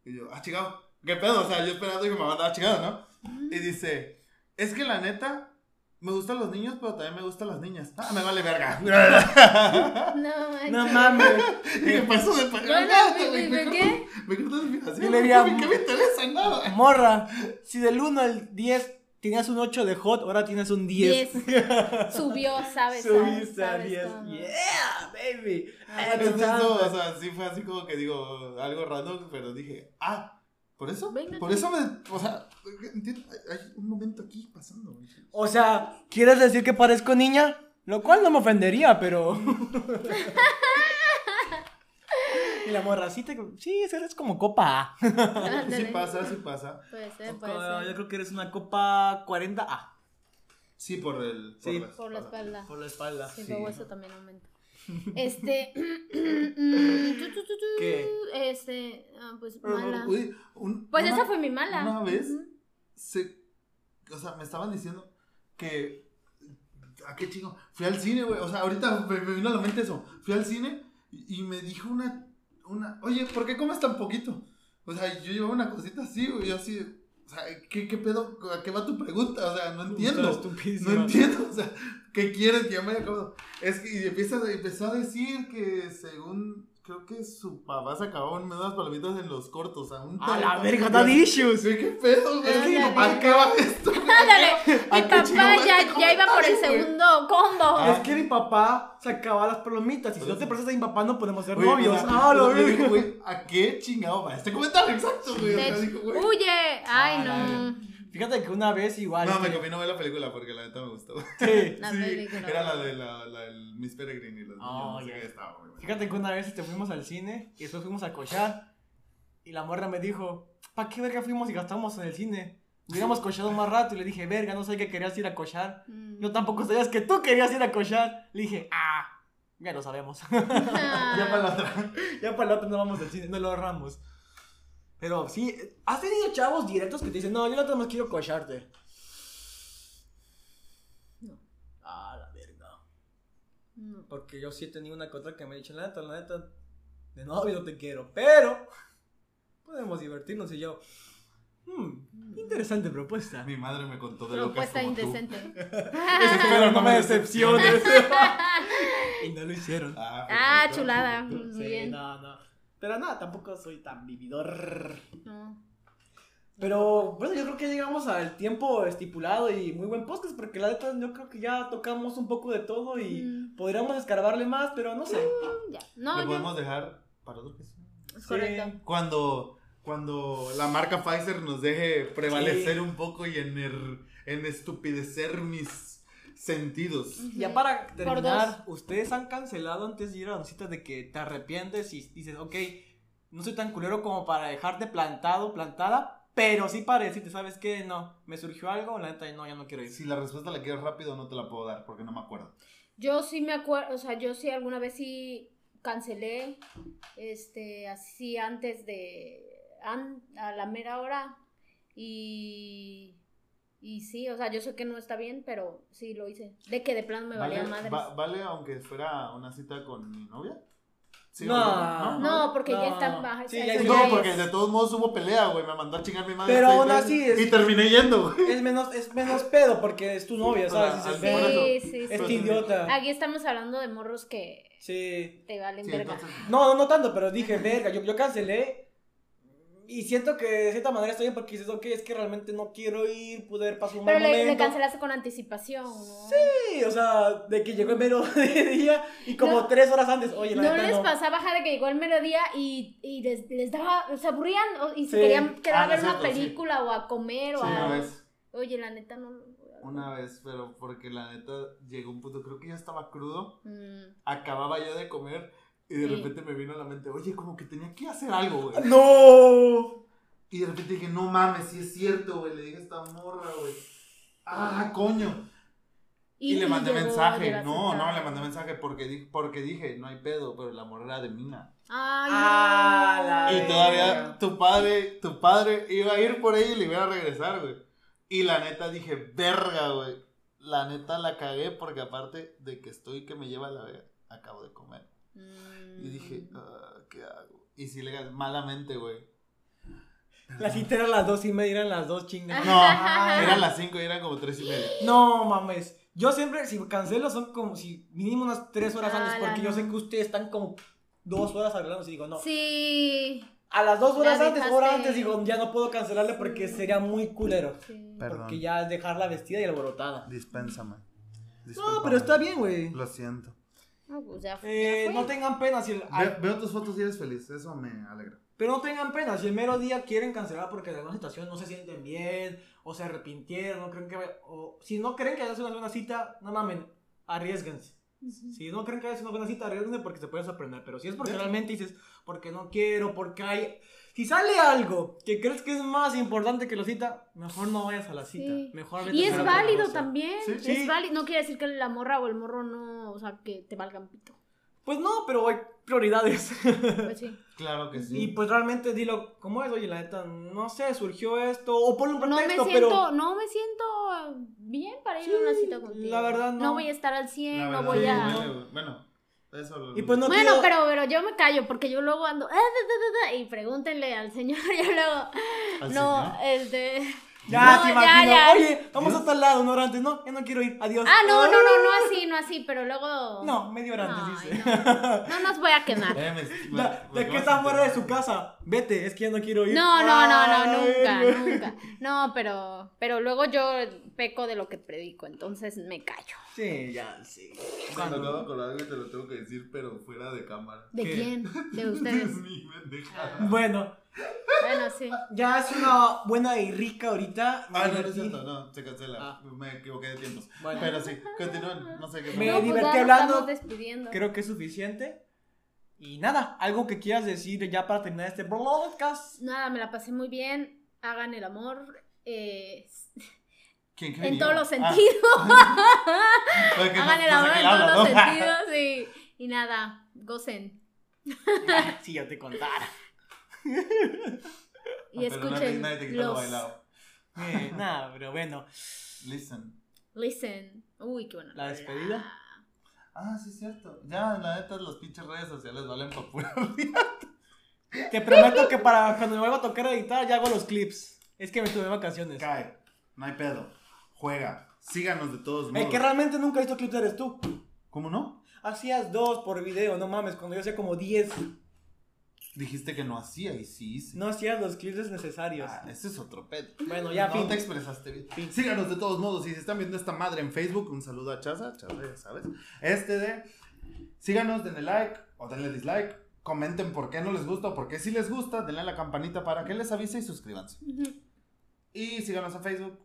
Y yo, ah, chingado. ¿Qué pedo? O sea, yo esperando que me mandaba chingado, ¿no? Y dice, es que la neta. Me gustan los niños, pero también me gustan las niñas. Ah, me vale verga. *laughs* No, manches. No mames. *laughs* y me pasó de Nada, güey, ¿de me qué? Me cortó de inspiración. Dile, ¿Qué ya, me- ¿Qué me interesa? Nada. Morra, si del 1 al 10 tenías un 8 de hot, ahora tienes un 10. 10. *laughs* Subió, ¿sabes? Subiste a ¿Sabes 10. cómo? Yeah, baby. Ah, Entonces, no, o sea, sí fue así como que digo, algo random, pero dije, ah, ¿por eso? Venga, por eso me, o sea, entiendo, hay un momento aquí pasando. güey. O sea, ¿quieres decir que parezco niña? Lo cual no me ofendería, pero. *laughs* y la morra, sí, te... sí, eres como copa A. *laughs* Sí pasa, sí pasa. Puede ser, puede Yo ser. creo que eres una copa 40A. Sí, por el, por Sí. la Por la espalda. Por la espalda. Sí, Sí. luego eso también aumenta. *laughs* Este. *clears throat* mm, tu, tu, tu, tu, ¿Qué? Este. ah, pues mala. uy, un- Pues una- esa fue mi mala. Una vez, se, o sea, me estaban diciendo que, ¿a qué chingo? Fui al cine, güey, o sea, ahorita me, me vino a la mente eso, fui al cine y, y me dijo una, una, oye, ¿por qué comes tan poquito? O sea, yo llevaba una cosita así, güey, así, o sea, ¿qué, qué pedo? ¿A qué va tu pregunta? O sea, no entiendo. No entiendo, o sea, ¿qué quieres que yo me haya acabado? Es que y empieza, empezó a decir que según, creo que su papá se acabó unas palomitas en los cortos, a un A la verga, así, issues. Qué pedo, güey. Es que mi ¿A papá- qué va esto? *laughs* Ándale, ¿A mi papá ya, este ya iba por el segundo combo. Ah. Es que mi papá sacaba las palomitas y si no te prestas a mi papá no podemos ser novios. ah, lo güey, ¿a qué chingado va este comentario? Exacto, güey. Huye. Ay, Ah, no. Fíjate que una vez igual. No, me este, conviene no ver la película porque la neta me gustó. *laughs* sí. *laughs* La Sí, película. era la de la, la del Miss Peregrine y los niños. Oh, no sé ya. qué, estaba muy. Fíjate que una vez este, fuimos al cine y después fuimos a cochar. Y la morra me dijo, ¿para qué verga fuimos y gastamos en el cine? Hubiéramos cochado más rato. Y le dije, verga, no sé que querías ir a cochar. Mm. Yo tampoco sabías que tú querías ir a cochar. Le dije, ah, ya lo sabemos. *laughs* Ya para la otra. ya para el otro no vamos al cine, no lo ahorramos. Pero sí, ¿has tenido chavos directos que te dicen, no, yo no más quiero cocharte? No. Ah, la verga. No. Porque yo sí he tenido una cosa que me ha dicho, la neta, la neta, de novio no te quiero, pero *laughs* podemos divertirnos y yo, hmm, interesante propuesta. Mi madre me contó de Propuesta como tú. indecente. *laughs* Espero no me decepciones. *laughs* y no lo hicieron. Ah, Ah, chulada. Muy Sí, bien. no, no. Pero nada, tampoco soy tan vividor. No. Pero bueno, yo creo que llegamos al tiempo estipulado y muy buen podcast, porque la neta yo creo que ya tocamos un poco de todo y Mm. podríamos escarbarle más, pero no sé. Ya. No, Lo ya. podemos dejar para otro. Es Sí. correcto. Cuando, cuando la marca Pfizer nos deje prevalecer un poco y en, en estupidecer mis sentidos. Ya para terminar, ¿ustedes han cancelado antes de ir a la cita de que te arrepientes y dices, ok, no soy tan culero como para dejarte plantado, plantada, pero sí para decirte, ¿sabes qué? No, me surgió algo, la neta, no, ya no quiero ir. Si la respuesta la quieres rápido, no te la puedo dar porque no me acuerdo. Yo sí me acuerdo, o sea, yo sí alguna vez sí cancelé, este, así antes de, an- a la mera hora y, Y sí, o sea, yo sé que no está bien, pero sí lo hice. De que de plano me ¿Vale, valía madres. va- ¿Vale aunque fuera una cita con mi novia? ¿Sí No. no? No, porque ya No. está baja. Sí, eso ya ya No, porque de todos modos hubo pelea, güey. Me mandó a chingar mi madre. Pero aún así es- Y terminé yendo, güey. Es menos, es menos pedo porque es tu novia, ¿sabes? Ah, sí, "Ven, por eso. Sí, sí, sí. Este idiota. Aquí estamos hablando de morros que Sí. te valen Sí, verga. entonces- No, no, no tanto, pero dije, *laughs* verga, yo, yo cancelé. Y siento que de cierta manera estoy bien porque dices, ok, es que realmente no quiero ir, poder pasar un Pero mal le, cancelaste con anticipación, ¿no? Sí, o sea, de que llegó el mero día y como No. tres horas antes, oye, la No neta les no. pasaba de que llegó el mediodía y, y les, les daba, se aburrían o- y se Sí. querían quedar Ah, a ver no una sí. película o a comer o Sí, a... una vez. Oye, la neta no... Una vez, pero porque la neta llegó un punto, creo que ya estaba crudo. Mm. Acababa yo de comer y de Sí. repente me vino a la mente, oye, como que tenía que hacer algo, güey. No. Y de repente dije, no mames, sí es cierto, güey. Le dije a esta morra, güey. Ah, coño. Y, le mandé mensaje. No, no, le mandé mensaje porque, di- porque dije, no hay pedo, pero la morra era de mina. Ay, Ah, no. la Y todavía tu padre, tu padre iba a ir por ella y le iba a regresar, güey. Y la neta dije, verga, güey. La neta la cagué porque aparte de que estoy que me lleva a la verga, acabo de comer. Mm. Y dije, ah, ¿qué hago? Y si le gané malamente, güey. La cita era las dos y media, eran las dos chingas. No, eran las 5 y eran como 3 y media. No mames. Yo siempre, si cancelo, son como si mínimo unas tres horas antes, Ah, porque la yo sé que ustedes están como dos horas arreglando y digo, no. Sí. A las dos horas La antes, dejaste- hora antes, digo, ya no puedo cancelarle porque sería muy culero. sí. Perdón. Porque ya es dejarla vestida y alborotada. Dispénsame. No, pero está bien, güey. Lo siento. No, pues ya, fue- Eh, ya no tengan pena si el, Ve- veo tus fotos y eres feliz. Eso me alegra. pero no tengan pena si el mero día quieren cancelar porque de alguna situación no se sienten bien o se arrepintieron, no creen que vaya- o si no creen que haya sido una buena cita, no mamen, arriesguense. Si no creen que haya sido una buena cita, arriesguense porque se pueden sorprender. Pero si es porque realmente dices, porque no quiero, porque hay. Si sale algo que crees que es más importante que la cita, mejor no vayas a la cita. Sí. Mejor vete Y es válido también. Sí, es sí. válido. No quiere decir que la morra o el morro no, o sea, que te valgan pito. Pues no, pero hay prioridades. Pues sí. *laughs* Claro que sí. y pues realmente dilo como es, oye, la neta, no sé, surgió esto, o ponle un No me pretexto, siento, pero. no me siento bien para ir Sí, a una cita contigo. la verdad, no. voy a estar al 100, La no voy sí, a... Bueno, eso lo. Y pues no Bueno, pero, pero yo me callo porque yo luego ando... "Ah, da, da, da, da", Y pregúntenle al señor, *laughs* yo luego... ¿Al no, señor? este... Ya No, te ya, imagino. ya. Oye, vamos a tal lado una hora antes. No, ya no quiero ir. Adiós. Ah, no, no, no, no así, no así, pero luego... No, media hora antes dice. no. No nos voy a quemar. *laughs* De que vas está a fuera de su casa. Vete, es que ya no quiero ir. No, no, no, no, nunca, nunca. No, pero, pero luego yo peco de lo que predico, entonces me callo. Sí, ya, sí. Me acabo con algo y te lo tengo que decir, pero fuera de cámara. ¿De ¿Qué? quién? De Es *laughs* ustedes. mi pendejada. Bueno, Bueno, sí. ya es una buena y rica ahorita. Ah, no, no es cierto, no, se cancela. Ah. Me equivoqué de tiempos. Bueno. Pero sí, continúen. No sé qué Me No, pues divertí nos hablando. Creo que es suficiente. Y nada, algo que quieras decir ya para terminar este podcast. Nada, me la pasé muy bien. Hagan el amor. eh, ¿Quién en todos los Ah, sentidos. *laughs* no- Hagan el amor en todos los sentidos. Y, y nada, gocen. *laughs* si yo te contara. Y escuchen nadie te los... bailado. Eh, nada, pero bueno. Listen. Listen. Uy, qué bueno. ¿La despedida? Ah, sí, es cierto. Ya, la neta, los pinches redes sociales valen para pura. *laughs* Te prometo que para cuando me vuelva a tocar editar ya hago los clips. Es que me tuve vacaciones. Cae. No hay pedo. Juega. Síganos de todos El modos. que realmente nunca he visto clips eres tú. ¿Cómo no? Hacías dos por video, no mames, cuando yo hacía como 10. Dijiste que no hacía y sí hice. No hacías los clips necesarios. Ah, ese es otro pedo. Bueno, ya, no fin. te expresaste bien. Fin. Síganos de todos modos. Y si están viendo esta madre en Facebook, un saludo a Chaza. Chaza, ya sabes. Este de. Síganos, denle like o denle dislike. Comenten por qué no les gusta o por qué sí les gusta. Denle a la campanita para que les avise y suscríbanse. Y síganos en Facebook.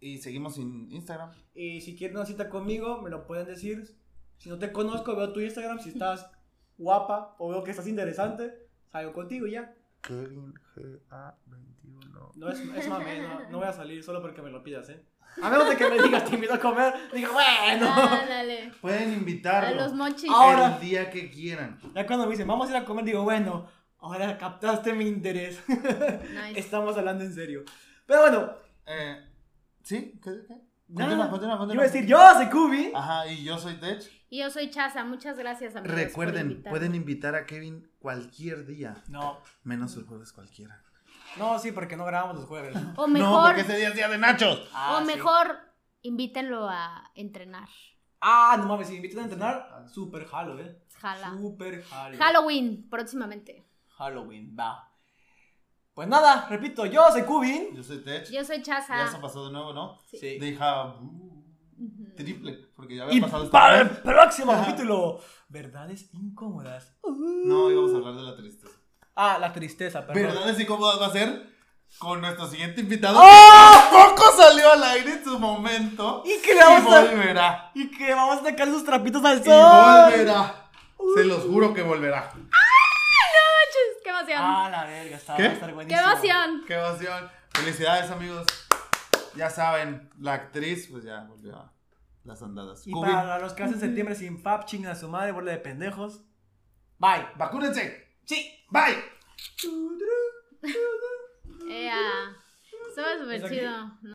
Y seguimos en Instagram. Y si quieren una cita conmigo, me lo pueden decir. Si no te conozco, veo tu Instagram. Si estás guapa o veo que estás interesante, salgo contigo y ya. Kevin GA21. No es, es mame, no, no voy a salir solo porque me lo pidas, ¿eh? A menos de que me digas, te invito a comer, digo, bueno. Ándale. Pueden A invitarlo. los mochis. Ahora. El día que quieran. Ya cuando me dicen, vamos a ir a comer, digo, bueno, ahora captaste mi interés. Nice. *laughs* Estamos hablando en serio. Pero bueno, Eh, ¿Sí? ¿Qué? qué? Continúa, continúa, continúa. Iba a decir, yo soy Kubi. Ajá, y yo soy Tech. Y yo soy Chaza, muchas gracias amigos. Recuerden, pueden invitar a Kevin cualquier día, No, menos el jueves cualquiera. no, sí, porque no grabamos los jueves. O No, mejor, porque ese día es día de nachos. Ah, o sí. mejor, invítenlo a entrenar. Ah, no mames, si invitan a entrenar, super jalo, eh. Jala. Super jalo. Halloween, próximamente. Halloween, va. Pues nada, repito, yo soy Kubin. Yo soy Tech. Yo soy Chaza. Ya se pasó de nuevo, ¿no? Sí. Deja Ujú. triple, porque ya había Y pasado esta para el próximo Ajá. capítulo, verdades incómodas. No, íbamos a hablar de la tristeza. Ah, la tristeza, perdón. ¿Verdades incómodas va a ser? Con nuestro siguiente invitado. ¡Oh! que Tampoco salió al aire en su momento. ¿Y qué le vamos y a- volverá. Y que vamos a sacar sus trapitos al Y sol. volverá. Se los juro que volverá. ¡Qué emoción! Ah, la verga, está, ¿Qué? va a estar ¡Qué buenísimo. emoción! Qué emoción. Felicidades, amigos. Ya saben, la actriz, pues ya volvió a las andadas. Y para los que hacen septiembre sin FAP, chingan a su madre, bola de pendejos. Bye. vacúnense. Sí. Bye. Ea. Estuvo súper chido.